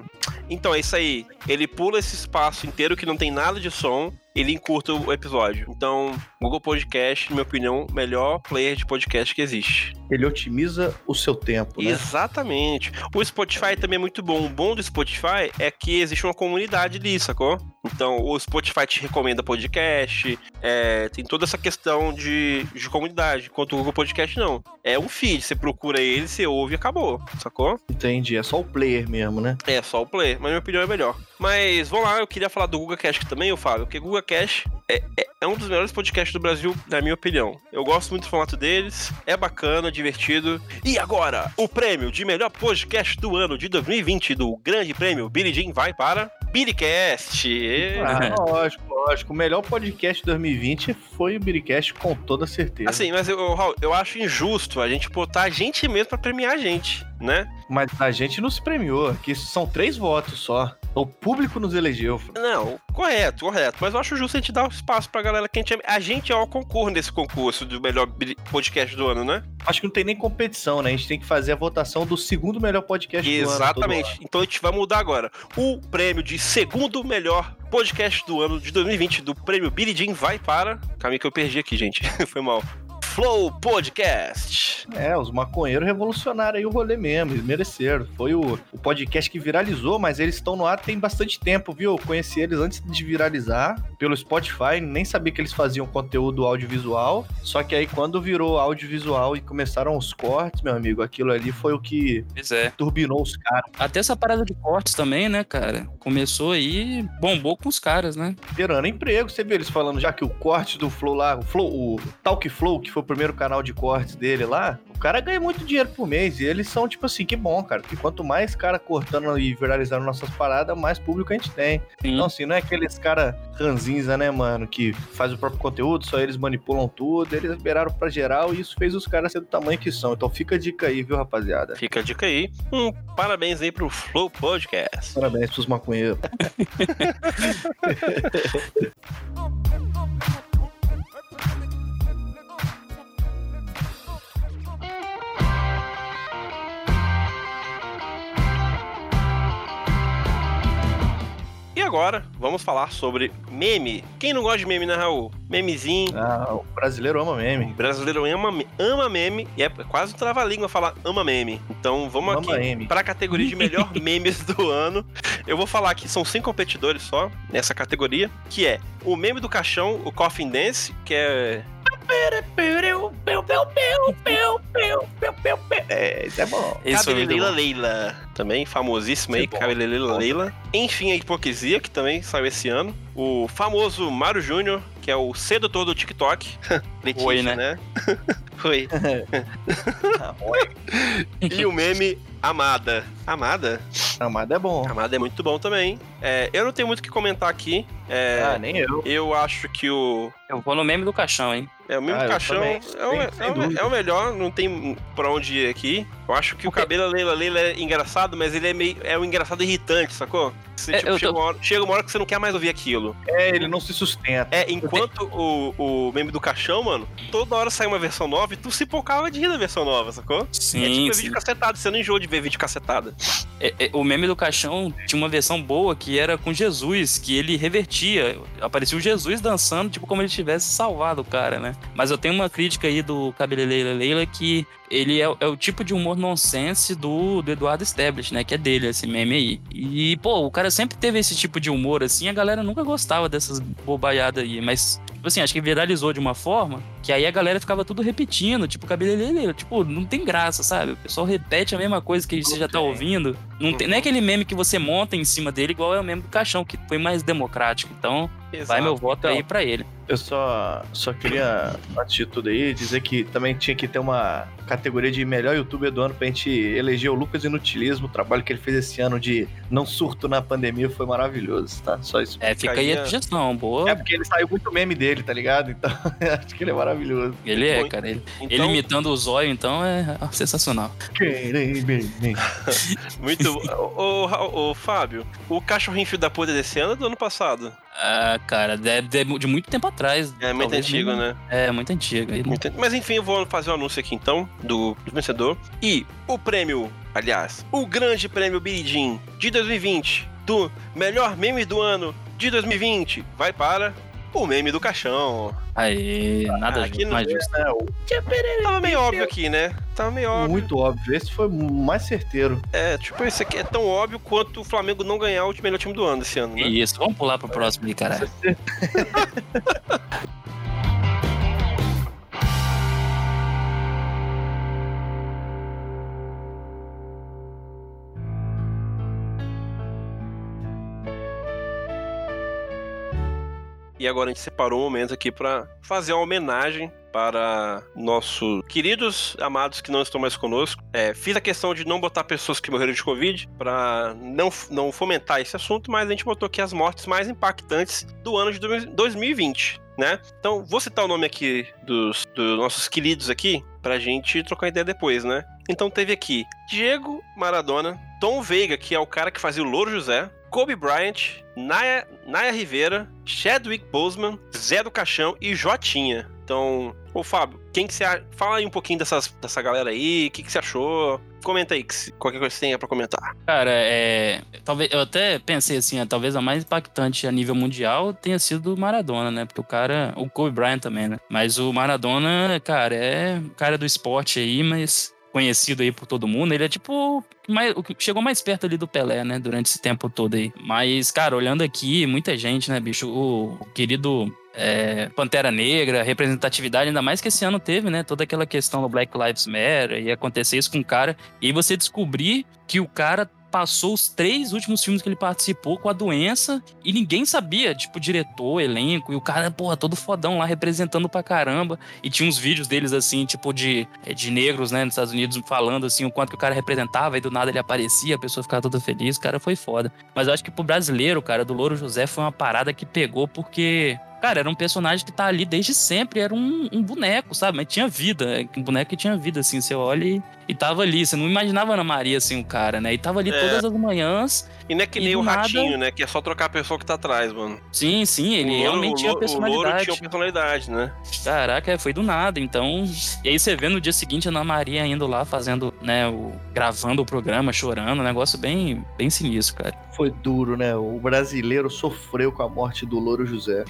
Então, é isso aí. Ele pula esse espaço inteiro que não tem nada de som. Ele encurta o episódio. Então, Google Podcast, na minha opinião, melhor player de podcast que existe. Ele otimiza o seu tempo, né? Exatamente. O Spotify também é muito bom. O bom do Spotify é que existe uma comunidade ali, sacou? Então, o Spotify te recomenda podcast, é, tem toda essa questão de, de comunidade, enquanto o Google Podcast não. É um feed, você procura ele, você ouve e acabou, sacou? Entendi, é só o player mesmo, né? É só o player, mas na minha opinião é melhor. Mas vamos lá, eu queria falar do Google Cash também, eu falo, porque o Google Cash é, é, é um dos melhores podcasts do Brasil, na minha opinião. Eu gosto muito do formato deles, é bacana, divertido. E agora, o prêmio de melhor podcast do ano de 2020 do Grande Prêmio Billy Jean vai para Billycast. Ah, lógico, lógico. O melhor podcast de 2020 foi o Biricast, com toda certeza. Assim, mas eu, Raul, eu acho injusto a gente botar a gente mesmo pra premiar a gente, né? Mas a gente não se premiou, aqui são três votos só. O público nos elegeu. Não, correto, correto. Mas eu acho justo a gente dar um espaço pra galera que a gente é. A gente é o concurso nesse concurso do melhor podcast do ano, né? Acho que não tem nem competição, né? A gente tem que fazer a votação do segundo melhor podcast do ano. Exatamente. Então a gente vai mudar agora. O prêmio de segundo melhor podcast do ano de 2020 do prêmio Billy Jean vai para. Aí que eu perdi aqui, gente. (laughs) Foi mal. Flow Podcast. É, os maconheiros revolucionaram aí o rolê mesmo, eles mereceram. Foi o, o podcast que viralizou, mas eles estão no ar tem bastante tempo, viu? Eu conheci eles antes de viralizar pelo Spotify, nem sabia que eles faziam conteúdo audiovisual. Só que aí quando virou audiovisual e começaram os cortes, meu amigo, aquilo ali foi o que é. turbinou os caras. Até essa parada de cortes também, né, cara? Começou aí, bombou com os caras, né? gerando emprego. Você viu eles falando já que o corte do Flow lá, o Flow, o Talk Flow, que foi o primeiro canal de cortes dele lá, o cara ganha muito dinheiro por mês. E eles são tipo assim, que bom, cara. Porque quanto mais cara cortando e viralizando nossas paradas, mais público a gente tem. Sim. Então, assim, não é aqueles cara ranzinza, né, mano, que faz o próprio conteúdo, só eles manipulam tudo. Eles liberaram pra geral e isso fez os caras ser do tamanho que são. Então fica a dica aí, viu, rapaziada? Fica a dica aí. Um parabéns aí pro Flow Podcast. Parabéns pros maconheiros. (laughs) E agora, vamos falar sobre meme. Quem não gosta de meme, né, Raul? Memezinho. Ah, o brasileiro ama meme. O brasileiro ama, ama meme e é quase um trava-língua falar ama meme. Então vamos Ama aqui para a categoria de melhor (laughs) memes do ano. Eu vou falar que são cinco competidores só nessa categoria, que é o meme do caixão, o Coffin Dance, que é É, isso é bom. Esse foi Cabeleleila bom. Leila, também famosíssimo aí, é bom. Cabeleleila Leila. Enfim, a Hipocrisia, que também saiu esse ano. O famoso Mário Júnior, que é o sedutor do TikTok. (laughs) Letícia, Oi, né? né? (laughs) Foi. (laughs) E o meme Amada. Amada? Amada é bom. Amada é muito bom também. É, eu não tenho muito o que comentar aqui. É, Ah, nem eu. eu acho que o. Eu vou no meme do caixão, hein? É, o meme Ah, caixão é o, é o- é o melhor, não tem pra onde ir aqui. Eu acho que o Porque- cabelo Leila Leila é engraçado, mas ele é meio. É um engraçado irritante, sacou? Você, É, tipo, chega, tô- uma hora, chega uma hora que você não quer mais ouvir aquilo. É, ele não se sustenta. É, enquanto o, o meme do caixão, mano, toda hora sai uma versão nova e tu se pocava de rir da versão nova, sacou? é Sim, tipo sim. vídeo cacetado, você não enjoa de ver vídeo cacetado. É, é, o meme do caixão tinha uma versão boa que era com Jesus, que ele revertia. Aparecia o Jesus dançando, tipo como ele tivesse salvado o cara, né? Mas eu tenho uma crítica aí do Cabeleleila Leila que ele é, é o tipo de humor nonsense do, do Eduardo Stablish, né? Que é dele, esse meme aí. E, pô, o cara sempre teve esse tipo de humor assim, a galera nunca gostava dessas bobajadas aí, mas. Tipo assim, acho que viralizou de uma forma que aí a galera ficava tudo repetindo, tipo, cabeleleiro, tipo, não tem graça, sabe? O pessoal repete a mesma coisa que você já tá ouvindo. Não, tem, não é aquele meme que você monta em cima dele, igual é o meme do caixão, que foi mais democrático. Então, vai meu voto aí pra ele. Eu só, só queria, antes de tudo aí, dizer que também tinha que ter uma categoria de melhor youtuber do ano pra gente eleger o Lucas Inutilismo. O trabalho que ele fez esse ano de não surto na pandemia foi maravilhoso, tá? Só isso. É, fica aí a sugestão, boa. É porque ele saiu muito meme dele, tá ligado? Então, (laughs) acho que ele é maravilhoso. Ele é, cara. Ele, Então, ele imitando o zóio, então, é sensacional. (laughs) muito. ô, ô, ô, Fábio, o cachorrinho filho da puta desse ano é do ano passado. Ah, cara, de, de- de muito tempo atrás. É muito antigo, nem- né? É, muito antigo. Muito- Mas enfim, eu vou fazer o anúncio aqui então do, do vencedor. E o prêmio, aliás, o grande prêmio Biridim de 2020 do melhor meme do ano de 2020 vai para o meme do caixão. Aí, nada Ah, aqui mais justo. É, o- Tava meio óbvio aqui, né? Tava meio óbvio. muito óbvio. Esse foi mais certeiro. É, tipo, esse aqui é tão óbvio quanto o Flamengo não ganhar o melhor time do ano esse ano, né? Isso, vamos pular pro próximo aí, caralho. (laughs) E agora a gente separou um momento aqui pra fazer uma homenagem para nossos queridos amados que não estão mais conosco. É, fiz a questão de não botar pessoas que morreram de Covid para não, não fomentar esse assunto, mas a gente botou aqui as mortes mais impactantes do ano de 2020, né? Então, vou citar o nome aqui dos, dos nossos queridos aqui pra gente trocar ideia depois, né? Então teve aqui Diego Maradona, Tom Veiga, que é o cara que fazia o Louro José, Kobe Bryant, Naya, Naya Rivera, Chadwick Boseman, Zé do Caixão e Jotinha. Então, ô Fábio, quem que você fala aí um pouquinho dessas, dessa galera aí, o que, que você achou? Comenta aí, que qualquer coisa que você tenha pra comentar. Cara, é. Talvez, eu até pensei assim, é, talvez a mais impactante a nível mundial tenha sido o Maradona, né? Porque o cara. O Kobe Bryant também, né? Mas o Maradona, cara, é um cara do esporte aí, mas conhecido aí por todo mundo. Ele é tipo mais, o que chegou mais perto ali do Pelé, né? Durante esse tempo todo aí. Mas, cara, olhando aqui, muita gente, né, bicho? O, o querido é, Pantera Negra, representatividade, ainda mais que esse ano teve, né? Toda aquela questão do Black Lives Matter e acontecer isso com o cara. E aí você descobrir que o cara passou os três últimos filmes que ele participou com a doença e ninguém sabia, tipo, diretor, elenco, e o cara, porra, todo fodão lá representando pra caramba. E tinha uns vídeos deles, assim, tipo, de, de negros, né, nos Estados Unidos, falando, assim, o quanto que o cara representava, e do nada ele aparecia, a pessoa ficava toda feliz, o cara foi foda. Mas eu acho que pro brasileiro, cara, do Louro José foi uma parada que pegou porque. Cara, era um personagem que tá ali desde sempre, era um, um boneco, sabe? Mas tinha vida, é um boneco que tinha vida, assim, você olha e, e tava ali. Você não imaginava Ana Maria, assim, o cara, né? E tava ali É. todas as manhãs. E não é que nem o nada- Ratinho, né? Que é só trocar a pessoa que tá atrás, mano. Sim, sim, ele louro, realmente tinha louro- O louro personalidade. tinha personalidade, né? Caraca, foi do nada. Então. E aí você vê no dia seguinte a Ana Maria indo lá fazendo, né, o, gravando o programa, chorando, um negócio bem, bem sinistro, cara. Foi duro, né? O brasileiro sofreu com a morte do Louro José.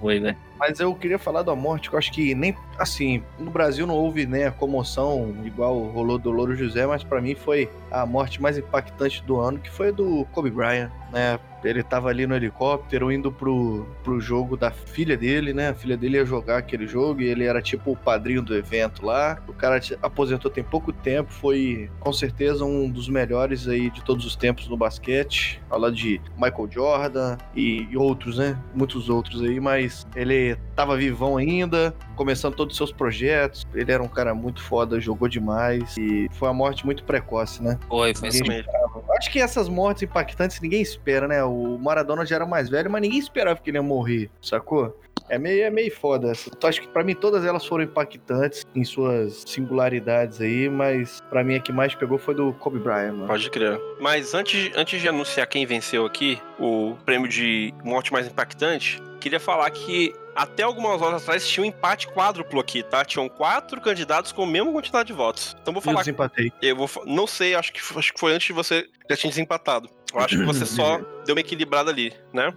Foi, velho. Mas eu queria falar da morte, que eu acho que nem. Assim, no Brasil não houve né, a comoção igual rolou do Louro José, mas pra mim foi a morte mais impactante do ano, que foi do Kobe Bryant, né? Ele tava ali no helicóptero indo pro, pro jogo da filha dele, né? A filha dele ia jogar aquele jogo e ele era tipo o padrinho do evento lá. O cara aposentou tem pouco tempo, foi com certeza um dos melhores aí de todos os tempos no basquete. Lado de Michael Jordan e, e outros, né? Muitos outros aí, mas ele tava vivão ainda, começando todos os seus projetos. Ele era um cara muito foda, jogou demais e foi uma morte muito precoce, né? Foi, foi Isso assim. mesmo. Acho que essas mortes impactantes ninguém espera, né? O Maradona já era mais velho, mas ninguém esperava que ele ia morrer, sacou? É meio, é meio foda. essa. Então, acho que pra mim todas elas foram impactantes em suas singularidades aí, mas pra mim a que mais pegou foi do Kobe Bryant, mano. Pode crer. Mas antes, antes de anunciar quem venceu aqui, o prêmio de morte mais impactante, queria falar que até algumas horas atrás tinha um empate quádruplo aqui, tá? Tinham quatro candidatos com a mesma quantidade de votos. Então vou Eu falar. desempatei. Eu vou, não sei, acho que, acho que foi antes de você já tinha desempatado. Eu acho que você (laughs) só deu uma equilibrada ali, né?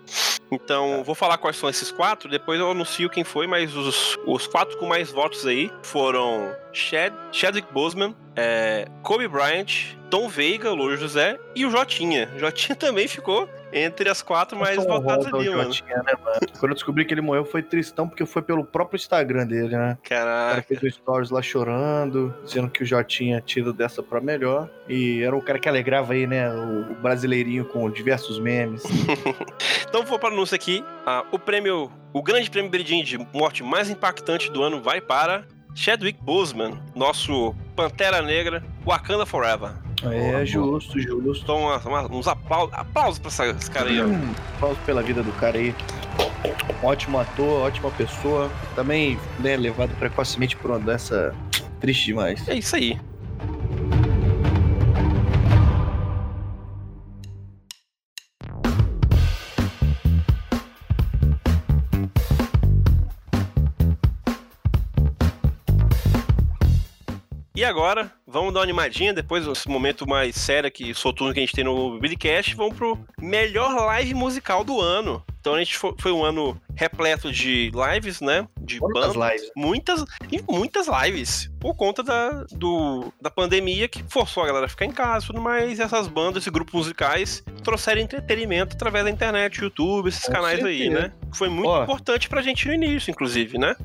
Então, vou falar quais são esses quatro, depois eu anuncio quem foi, mas os, os quatro com mais votos aí foram Chad, Chadwick Boseman, é, Kobe Bryant, Tom Veiga, o Louro José e o Jotinha. O Jotinha (laughs) também ficou entre as quatro mais votadas ali, mano. Jotinha, né, mano? Quando eu descobri que ele morreu foi tristão, porque foi pelo próprio Instagram dele, né? O cara Caraca. fez um stories lá chorando, dizendo que o Jotinha tinha tido dessa pra melhor. E era um cara que alegrava aí, né? O com diversos memes. (laughs) Então vou para o anúncio aqui. Ah, o prêmio, o grande prêmio Bridin de morte mais impactante do ano vai para Chadwick Boseman, nosso Pantera Negra, Wakanda Forever. É, justo, justo. Então, uma- uma- uns aplausos, aplausos pra essa- esse cara aí. Hum, Aplausos pela vida do cara aí. Ótimo ator, ótima pessoa. Também, né, levado precocemente por uma doença triste demais. É isso aí. Agora, vamos dar uma animadinha, depois desse momento mais sério que soturno que a gente tem no Billycast, vamos pro melhor live musical do ano. Então a gente foi, foi um ano repleto de lives, né? De Quantas bandas. lives? Muitas e muitas lives. Por conta da, do, da pandemia que forçou a galera a ficar em casa e tudo mais. E essas bandas e grupos musicais trouxeram entretenimento através da internet, YouTube, esses Com canais aí, certeza. né? Foi muito Ó. importante pra gente no início, inclusive, né?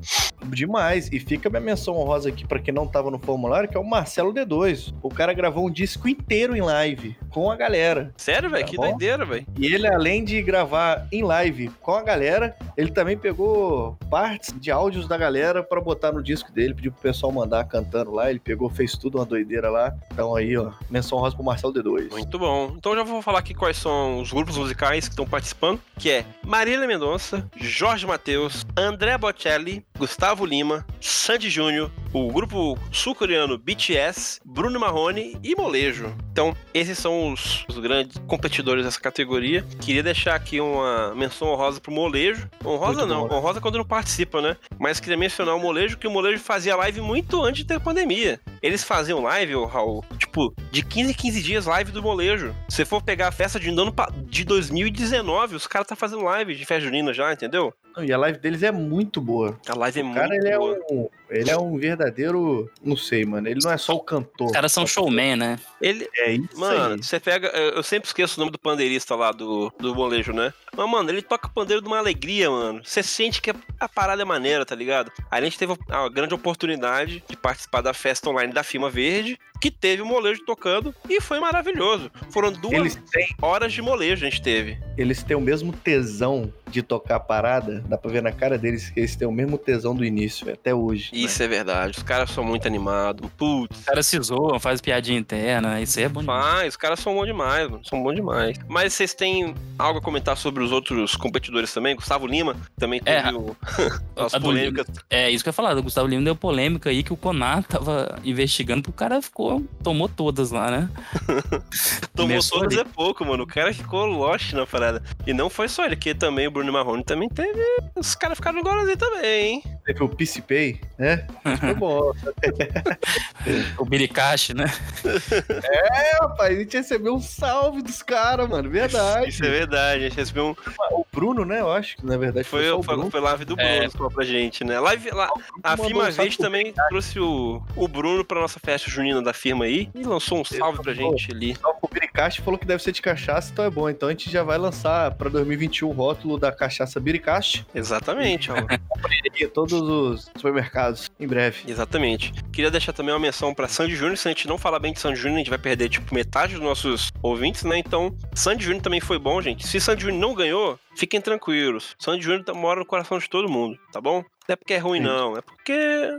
Demais. E fica minha menção honrosa aqui pra quem não tava no formulário, que é o Marcelo D2. O cara gravou um disco inteiro em live com a galera. Sério, velho? Tá que bom. doideira, velho. E ele, além de gravar em live com a galera, ele também pegou partes de áudios da galera pra botar no disco dele, pediu pro pessoal mandar cantando lá. Ele pegou, fez tudo uma doideira lá. Então aí, ó, menção rosa pro Marcelo D2. Muito bom. Então já vou falar aqui quais são os grupos musicais que estão participando, que é Marília Mendonça, Jorge Mateus, André Bocelli, Gustavo Lima, Sandy Júnior, o grupo sul-coreano BTS, Bruno Marrone e Molejo. Então, esses são os, os grandes competidores dessa categoria. Queria deixar aqui uma menção honrosa pro Molejo. Honrosa não, honrosa quando não participa, né? Mas queria mencionar o Molejo, que o Molejo fazia live muito antes ter pandemia. Eles faziam live, ô, Raul, tipo, de 15 em 15 dias live do molejo. Se for pegar a festa de ano de 2019, os caras tá fazendo live de festa junina já, entendeu? E a live deles é muito boa. A live é O muito cara, ele é, boa. um, ele é um verdadeiro. Não sei, mano. Ele não é só o cantor. Os caras são showman, né? Ele, É isso mano, aí. você pega. Eu sempre esqueço o nome do pandeirista lá do, do molejo, né? Mas, mano, ele toca pandeiro de uma alegria, mano. Você sente que a, parada é maneira, tá ligado? Aí a gente teve a grande oportunidade de participar da festa online da Firma Verde, que teve o molejo tocando e foi maravilhoso. Foram duas Eles têm, horas de molejo a gente teve. eles têm o mesmo tesão de tocar a parada. Dá pra ver na cara deles que eles têm o mesmo tesão do início, até hoje. Isso é verdade. Os caras são muito animados. Putz. Os caras se zoam, fazem piadinha interna, isso aí é bom. Faz, os caras são bons demais, mano. São bons demais. Mas vocês têm algo a comentar sobre os outros competidores também? Gustavo Lima também teve É, o- (laughs) as do polêmicas. É isso que eu ia falar, o Gustavo Lima deu polêmica aí que o Conar (laughs) tava investigando, o cara ficou, tomou todas lá, né? (laughs) Tomou Começou todas ali. é pouco, mano. O cara ficou lost na parada. E não foi só ele, que também o Bruno Marrone também teve. Os caras ficaram agora também, hein? Teve o PCPay, né? Foi bom. (laughs) O Biricache, né? É, rapaz, a gente recebeu um salve dos caras, mano. Verdade. Isso é verdade. A gente recebeu um. O Bruno, né? Eu acho que na verdade foi, Foi, só o foi, Bruno. foi live do Bruno É. só pra gente, né? Live, lá, a mandou firma salve Verde pro também trouxe o, o Bruno pra nossa festa junina da firma aí e lançou um salve pra gente ali. Só pro Biricast falou que deve ser de cachaça, então é bom. Então a gente já vai lançar pra 2021 o rótulo da cachaça Biricast. Exatamente, ó. Em todos os supermercados, em breve. Exatamente. Queria deixar também uma menção pra Sandy Júnior. Se a gente não falar bem de Sandy Júnior, a gente vai perder, tipo, metade dos nossos ouvintes, né? Então, Sandy Júnior também foi bom, gente. Se Sandy Júnior não ganhou, fiquem tranquilos. Sandy Júnior mora no coração de todo mundo, tá bom? Não é porque é ruim, Sim. não. É porque,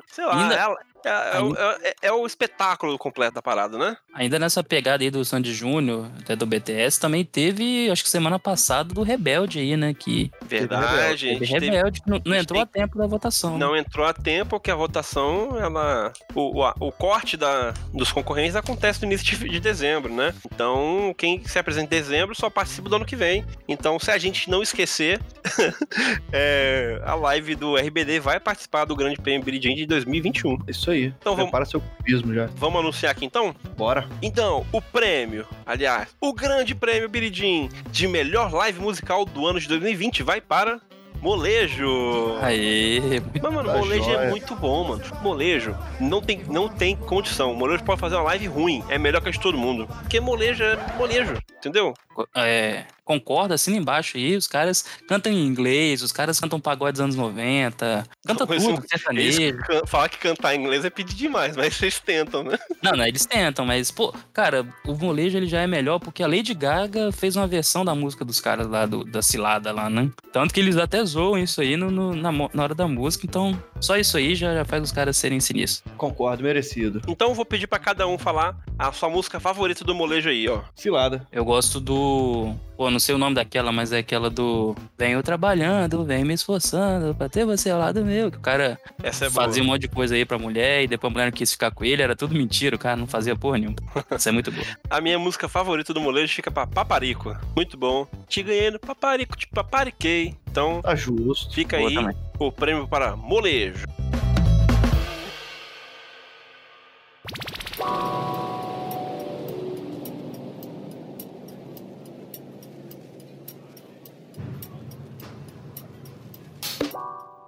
sei lá, Ainda- é, é- é o- é- é o espetáculo completo da parada, né? Ainda nessa pegada aí do Sandy Júnior, até do BTS, também teve, acho que semana passada, do Rebelde aí, né? Que Verdade, a teve gente teve- Rebelde, que não, não a entrou a tem- tempo da votação. Não entrou a tempo, porque a votação, ela. O, o, a- o corte da, dos concorrentes acontece no início de, de dezembro, né? Então, quem se apresenta em dezembro só participa do ano que vem. Então, se a gente não esquecer, (laughs) é, a live do RBD vai participar do Grande Prêmio Jean de 2021. É Isso aí. Então vamos- Prepara seu cubismo já. Vamos anunciar aqui então? Bora. Então, o prêmio, aliás, o grande prêmio Jean de melhor live musical do ano de 2020 vai para Molejo. Aê, Mas, mano, Tá molejo é joia. muito bom, mano. Molejo não tem, não tem condição. Molejo pode fazer uma live ruim. É melhor que a de todo mundo. Porque molejo é molejo, entendeu? É, concorda, assina embaixo aí, os caras cantam em inglês, os caras cantam pagode dos anos 90, canta Mas tudo, sertanejo. can- falar que cantar em inglês é pedir demais, mas vocês tentam, né? Não, não, eles tentam, mas, pô, cara, o molejo ele já é melhor porque a Lady Gaga fez uma versão da música dos caras lá, do- da cilada lá, né? Tanto que eles até zoam isso aí no, no- na, na hora da música, então só isso aí já, já faz os caras serem sinistros. Concordo, merecido. Então eu vou pedir pra cada um falar a sua música favorita do molejo aí, ó. Cilada. Eu gosto do. Pô, não sei o nome daquela, mas é aquela do. Venho trabalhando, venho me esforçando pra ter você ao lado meu. Que o cara Essa é boa. fazia um monte de coisa aí pra mulher e depois a mulher não quis ficar com ele, era tudo mentira, o cara não fazia porra nenhuma. Isso é muito bom. (laughs) A minha música favorita do molejo fica pra Paparico. Muito bom. Te ganhei no Paparico, te papariquei. Então, Tá justo. fica Boa aí também. o prêmio para molejo.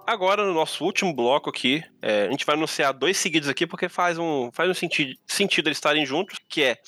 Agora, no nosso último bloco aqui, é, a gente vai anunciar dois seguidos aqui, porque faz um, faz um sentido, sentido eles estarem juntos, que é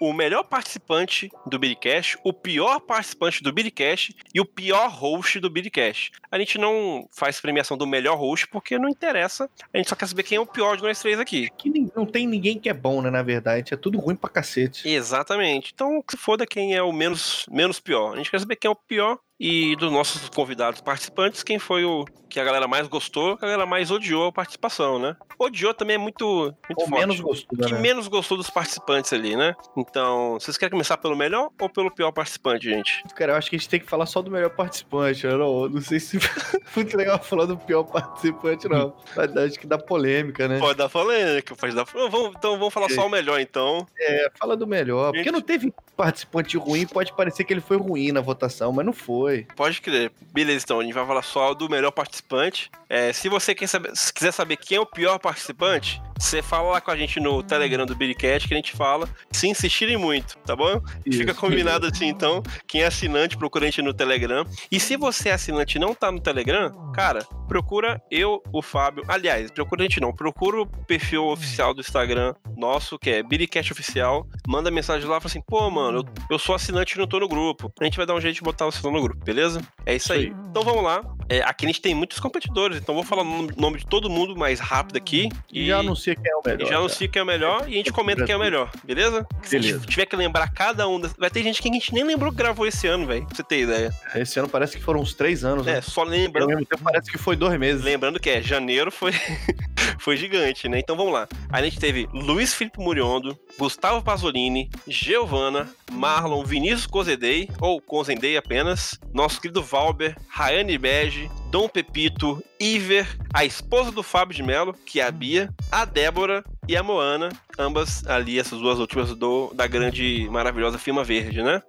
o melhor participante do Bidcast, o pior participante do Bidcast e o pior host do Bidcast. A gente não faz premiação do melhor host porque não interessa, a gente só quer saber quem é o pior de nós três aqui. Que não tem ninguém que é bom, né, na verdade. É tudo ruim pra cacete. Exatamente. Então, que se foda quem é o menos, menos pior. A gente quer saber quem é o pior e dos nossos convidados participantes, quem foi o que a galera mais gostou, a galera mais odiou a participação, né? Odiou também é muito, muito Ou forte. menos gostou, que né? menos gostou dos participantes ali, né? Então, vocês querem começar pelo melhor ou pelo pior participante, gente? Cara, eu acho que a gente tem que falar só do melhor participante. Eu não, não sei se (laughs) muito legal falar do pior participante, não. Mas acho que dá polêmica, né? Pode dar polêmica, pode dar. Vamos, então vamos falar só o melhor, então. É, fala do melhor. Porque Gente. não teve participante ruim, pode parecer que ele foi ruim na votação, mas não foi. Pode crer. Beleza, então, a gente vai falar só do melhor participante. É, se você quer saber, se quiser saber quem é o pior participante, você fala lá com a gente no Telegram do Billycat que a gente fala, se insistirem muito, tá bom? Fica Isso. combinado assim, então. Quem é assinante, procura a gente no Telegram. E se você é assinante e não tá no Telegram, cara, procura eu, o Fábio. Aliás, procura a gente não, procura o perfil oficial do Instagram nosso, que é Billycat Oficial. Manda mensagem lá, fala assim, pô, mano, eu, eu sou assinante e não tô no grupo. A gente vai dar um jeito de botar você no grupo, beleza? É isso aí. Então vamos lá. É, aqui a gente tem muitos competidores, então vou falar o nome- nome de todo mundo mais rápido aqui. E já anuncia quem é o melhor. já anuncia quem é o melhor e a gente comenta quem é o melhor, beleza? Se a gente Beleza. tiver que lembrar cada um. das- Vai ter gente que a gente nem lembrou que gravou esse ano, velho. Pra você ter ideia. Esse ano parece que foram uns três anos, É, né? só lembrando. mesmo tempo parece que foi dois meses. Lembrando que é, janeiro foi, (laughs) foi gigante, né? Então vamos lá. A gente teve Luiz Felipe Muriondo, Gustavo Pasolini, Giovana, Marlon, Vinícius Cozedei, ou Cozendei apenas, nosso querido Valber, Rayane Bege, Dom Pepito, Iver, a esposa do Fábio de Mello, que é a Bia, a Débora e a Moana, ambas ali, essas duas últimas do, da grande, maravilhosa Firma Verde, né?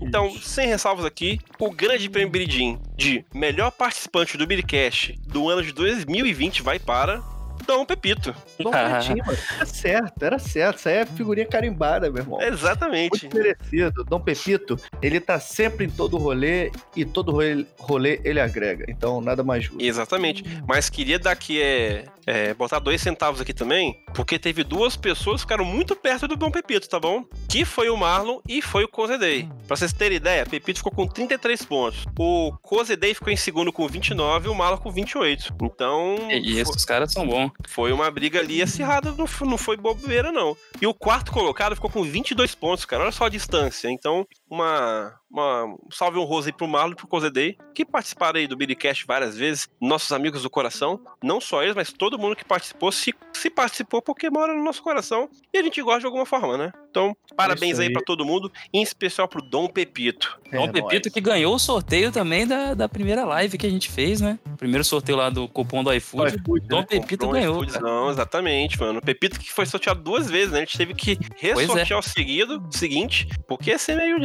Então, sem ressalvas aqui, o grande prêmio Biridim de melhor participante do Biricast do ano de 2020 vai para Dom Pepito. Dom Pretinho, (laughs) mano. Era certo, era certo. Isso aí é figurinha carimbada, meu irmão. Exatamente. Muito merecido. Dom Pepito, ele tá sempre em todo rolê e todo rolê, rolê ele agrega. Então, nada mais justo. Exatamente. Mas queria dar aqui, é, é, botar dois centavos aqui também, porque teve duas pessoas que ficaram muito perto do Dom Pepito, tá bom? Que foi o Marlon e foi o Cozedei. Pra vocês terem ideia, Pepito ficou com 33 pontos. O Cozedei ficou em segundo com 29 e o Marlon com 28. Então, E fo- esses caras são bons. Foi uma briga ali acirrada, não não foi bobeira, não. E o quarto colocado ficou com 22 pontos, cara. Olha só a distância. Então, uma, uma um salve honroso aí pro Marlon e pro Cozedei, que participaram aí do Billycast várias vezes, nossos amigos do coração. Não só eles, mas todo mundo que participou, se, se participou porque mora no nosso coração e a gente gosta de alguma forma, né? Então, parabéns Isso aí aí. pra todo mundo, em especial pro Dom Pepito. É Dom Pepito nóis. que ganhou o sorteio também da, da primeira live que a gente fez, né? Primeiro sorteio lá do cupom do iFood. iFood, Dom né? Pepito Comprou ganhou. iFoods, cara. Não, exatamente, mano. O Pepito que foi sorteado duas vezes, né? A gente teve que é. ressortear o seguido, seguinte, porque ia ser meio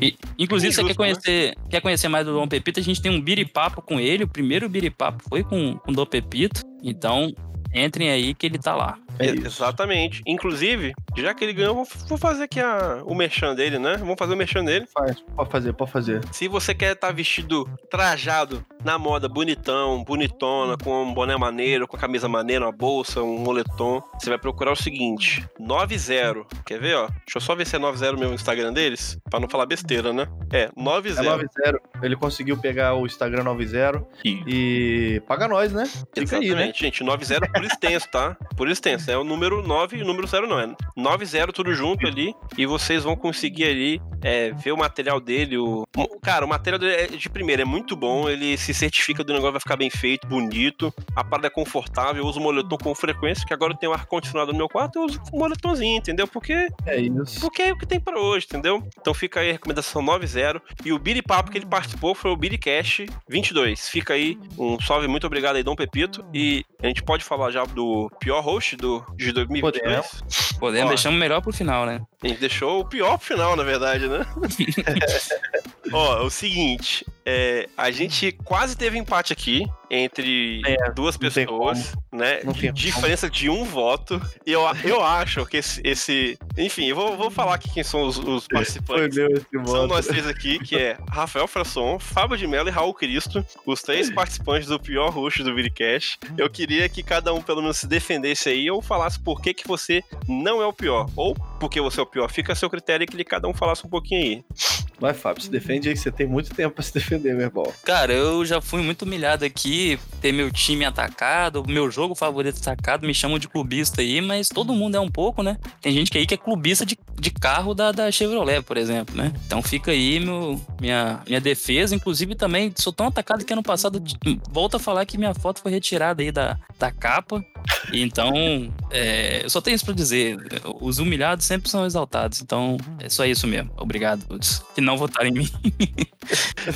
E, inclusive, você quer né? conhecer, quer conhecer mais do Dom Pepito? A gente tem um biripapo com ele. O primeiro biripapo foi com, com o Dom Pepito. Então, entrem aí que ele tá lá. É isso. Exatamente. Inclusive, já que ele ganhou, vou, fazer aqui a, o merchan dele, né? Vamos fazer o merchan dele. Faz, pode fazer, pode fazer. Se você quer estar vestido trajado na moda, bonitão, bonitona, com um boné maneiro, com a camisa maneira, uma bolsa, um moletom, você vai procurar o seguinte: 90. Quer ver, ó? Deixa eu só ver se é 90 mesmo o Instagram deles, pra não falar besteira, né? É, 90. É 90. Ele conseguiu pegar o Instagram 90 e paga nós, né? Fica aí, né? Exatamente, gente. 90 por extenso, tá? Por extenso. É o número 9 e o número 0 não. É 90 tudo junto ali. E vocês vão conseguir ali é, ver o material dele. O... Cara, o material dele é de primeira, é muito bom. Ele se certifica do negócio, vai ficar bem feito, bonito. A parada é confortável. Eu uso moletom com frequência, que agora eu tenho ar-condicionado no meu quarto, eu uso um moletomzinho, entendeu? Porque É isso. porque é o que tem pra hoje, entendeu? Então fica aí a recomendação 90. E o Billy Papo que ele participou foi o Billy Cash 22. Fica aí um salve, muito obrigado aí, Dom Pepito. E a gente pode falar já do pior host do, de 2022. Podemos, Ó. deixamos melhor pro final, né? A gente deixou o pior pro final, na verdade, né? (laughs) Ó, é o seguinte, é, a gente quase teve empate aqui entre É, duas pessoas, né? Tem como. Diferença de um voto. E eu, eu acho que esse, esse- Enfim, eu vou, vou falar aqui quem são os, os participantes. esse São voto. nós três aqui, que é Rafael Frasson, Fábio de Mello e Raul Cristo, os três participantes do pior host do Vidcast. Eu queria que cada um pelo menos se defendesse aí ou falasse por que, que você não é o pior. Ou porque você é o pior. Fica a seu critério que cada um falasse um pouquinho aí. Vai, Fábio, se defende aí que você tem muito tempo pra se defender, meu irmão. Cara, eu já fui muito humilhado aqui, ter meu time atacado, meu jogo favorito atacado, me chamam de clubista aí, mas todo mundo é um pouco, né? Tem gente que aí que é clubista de, de carro da, da Chevrolet, por exemplo, né? Então fica aí meu, minha, minha defesa. Inclusive também sou tão atacado que ano passado volto a falar que minha foto foi retirada aí da, da capa. Então, é, eu só tenho isso pra dizer. Os humilhados sempre são exaltados. Então, é só isso mesmo. Obrigado, todos. Que não votaram em mim.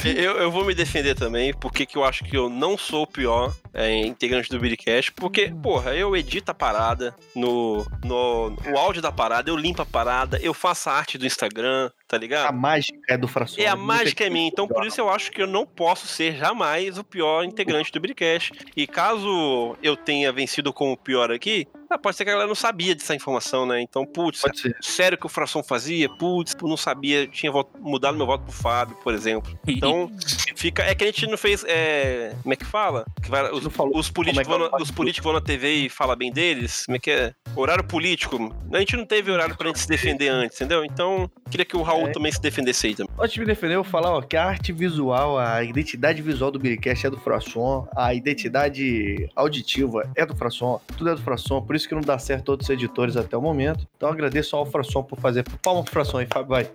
Eu, eu vou me defender também, porque que eu acho que eu não sou o pior é, integrante do Billycast, porque, porra, eu edito a parada no, no, no áudio da parada, eu limpo a parada, eu faço a arte do Instagram, tá ligado? A mágica é do Fração. É a mágica é minha, então por isso eu acho que eu não posso ser jamais o pior integrante do Billycast. E caso eu tenha vencido como o pior aqui, ah, pode ser que a galera não sabia dessa informação, né? Então, putz, sério que o Fração fazia? Putz, não sabia, tinha mudado meu voto pro Fábio, por exemplo. Então, (laughs) fica. É que a gente não fez. é, como é que fala? Que vai- os, os políticos como é vão na, é os políticos vão na TV e fala bem deles. Como é que é? Horário político. A gente não teve horário pra gente se defender antes, entendeu? Então, queria que o Raul É. também se defendesse aí também. Antes de me defender, eu vou falar ó, que a arte visual, a identidade visual do Biricast é do Frasson, a identidade auditiva é do Frasson, tudo é do Frasson, por isso que não dá certo todos os editores até o momento. Então eu agradeço ao Frasson por fazer. Palma pro Frasson aí, Fábio, vai.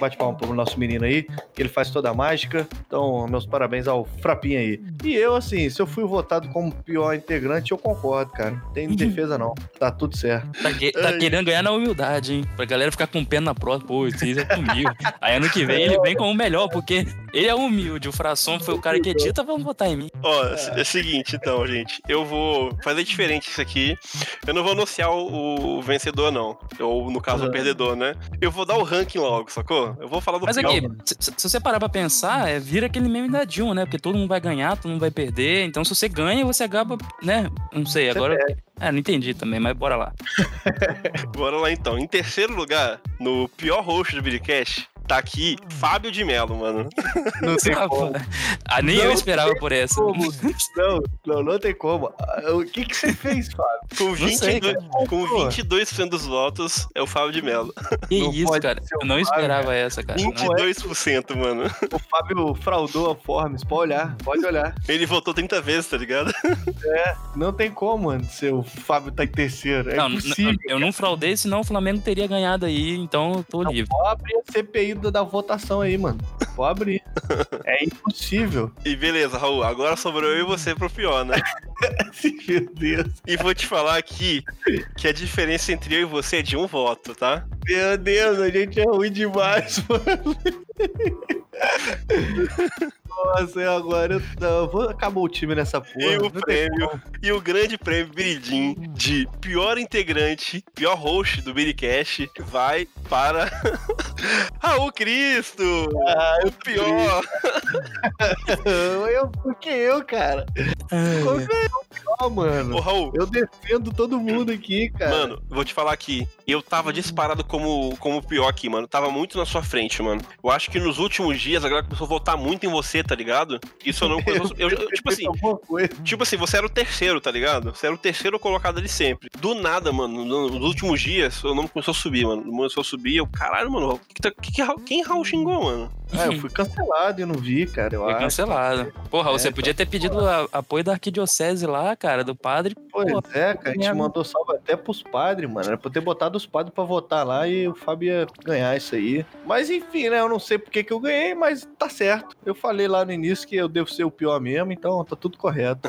Bate palma pro nosso menino aí, que ele faz toda a mágica. Então, meus parabéns ao Frapinha aí. E eu, assim, se eu fui votado como pior integrante, eu concordo, cara. Não tem defesa, não. Tá tudo certo. Tá, que- tá querendo ganhar na humildade, hein? Pra galera ficar com pena na próxima. Pô, isso é comigo. Aí ano que vem ele vem como o melhor, porque ele é humilde. O Frasson foi o cara que edita, vamos votar em mim. Ó, é o seguinte, então, gente. Eu vou fazer diferente isso aqui. Eu não vou anunciar o, o vencedor, não. Ou, no caso, o Uhum. perdedor, né? Eu vou dar o ranking logo, sacou? Eu vou falar do Mas pior. aqui, se, se você parar pra pensar, é, vira aquele meme da Dilma, né? Porque todo mundo vai ganhar, todo mundo vai perder. Então, se você ganha, você acaba, né? Não sei, agora. É, não entendi também, mas bora lá. (laughs) Bora lá então. Em terceiro lugar, no pior host do Vidcast, tá aqui Fábio de Mello, mano. Não tem como. Ah, nem Não eu esperava por essa. como. Não, não, não tem como. Ah, O que, que você fez, Fábio? Com, Não sei, 22, com Pô. 22% dos votos, é o Fábio de Mello. Que Não isso, cara. Eu não Fábio, esperava essa, cara. Não. 22%, mano. O Fábio fraudou a Forms. Pode olhar, pode olhar. Ele votou 30 vezes, tá ligado? Não tem como, mano, ser o Fábio tá em terceiro. É Não, impossível. eu não fraudei, senão o Flamengo teria ganhado aí, então eu tô livre. Pode abrir a CPI da, da votação aí, mano. Pode abrir. (laughs) É impossível. E beleza, Raul, agora sobrou eu e você pro pior, né? (laughs) Meu Deus. E vou te falar aqui que a diferença entre eu e você é de um voto, tá? Meu Deus, a gente é ruim demais, mano. (laughs) Nossa, agora eu, não, vou acabou o time nessa porra. E o prêmio, e o grande prêmio Biridim de pior integrante, pior host do Biricast vai para (laughs) Raul Cristo! Ah, o pior! (laughs) eu, por que eu, cara? Como que é eu, pior, mano? Ô, Raul, Eu defendo todo mundo aqui, cara. Mano, vou te falar aqui. Eu tava disparado como, como o pior aqui, mano. Tava muito na sua frente, mano. Eu acho que nos últimos dias a galera começou a votar muito em você, tá ligado? Isso eu não. Eu, eu- tipo assim. (laughs) Tipo assim, você era o terceiro, tá ligado? Você era o terceiro colocado ali sempre. Do nada, mano, no- nos últimos dias, o nome começou a subir, mano. Começou a subir, eu, caralho, mano, que tá- que que quem Raul xingou, mano? Ah, eu fui cancelado e não vi, cara. Eu Foi acho. cancelado. Porra, É, você podia ter pedido a- apoio da arquidiocese lá, cara, do padre. Pois Pô, é, cara. A gente mandou salve até pros padres, mano. Era pra ter botado os padres pra votar lá e o Fábio ia ganhar isso aí. Mas enfim, né? Eu não sei porque que eu ganhei, mas tá certo. Eu falei lá no início que eu devo ser o pior mesmo, então tá tudo correto.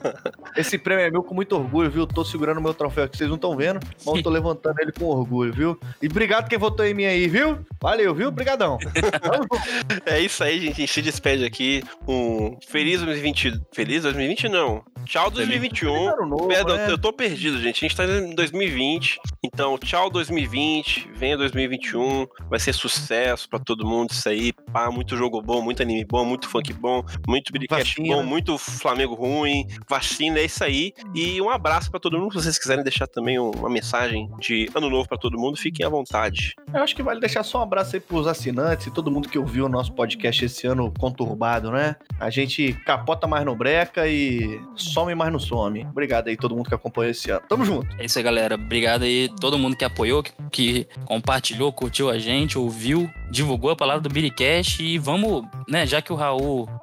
(laughs) Esse prêmio é meu com muito orgulho, viu? Tô segurando meu troféu aqui, vocês não estão vendo, mas eu tô levantando ele com orgulho, viu? E obrigado quem votou em mim aí, viu? Valeu, viu? Obrigadão. (laughs) É isso aí, gente. A gente se despede aqui. Um feliz 2020. Feliz 2020, não. Tchau 2021. Ano novo, Perdão, né? eu tô perdido, gente. A gente tá em 2020. Então, tchau 2020. Venha 2021. Vai ser sucesso pra todo mundo isso aí. Pá, muito jogo bom, muito anime bom, muito funk bom, muito Biricast bom, muito Flamengo ruim. Vacina, é isso aí. E um abraço pra todo mundo. Se vocês quiserem deixar também um- uma mensagem de ano novo pra todo mundo, fiquem à vontade. Eu acho que vale deixar só um abraço aí pros assinantes e todo mundo que ouviu o nosso podcast esse ano conturbado, né? A gente capota mais no breca e some mais no some. Obrigado aí todo mundo que acompanhou esse ano. Tamo junto. É isso aí, galera. Obrigado aí todo mundo que apoiou, que, que compartilhou, curtiu a gente, ouviu, divulgou a palavra do Biricast e vamos, né, já que o Raul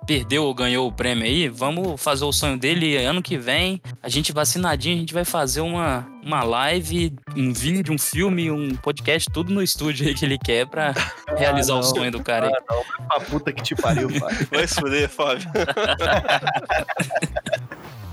perdeu ou ganhou o prêmio aí, vamos fazer o sonho dele ano que vem. A gente vacinadinho, a gente vai fazer uma, uma live, um vídeo, um filme, um podcast, tudo no estúdio aí que ele quer pra (laughs) realizar o não. sonho do cara aí. Ah, não, pra puta que te pariu, Fábio. Vai se fuder, Fábio. (laughs)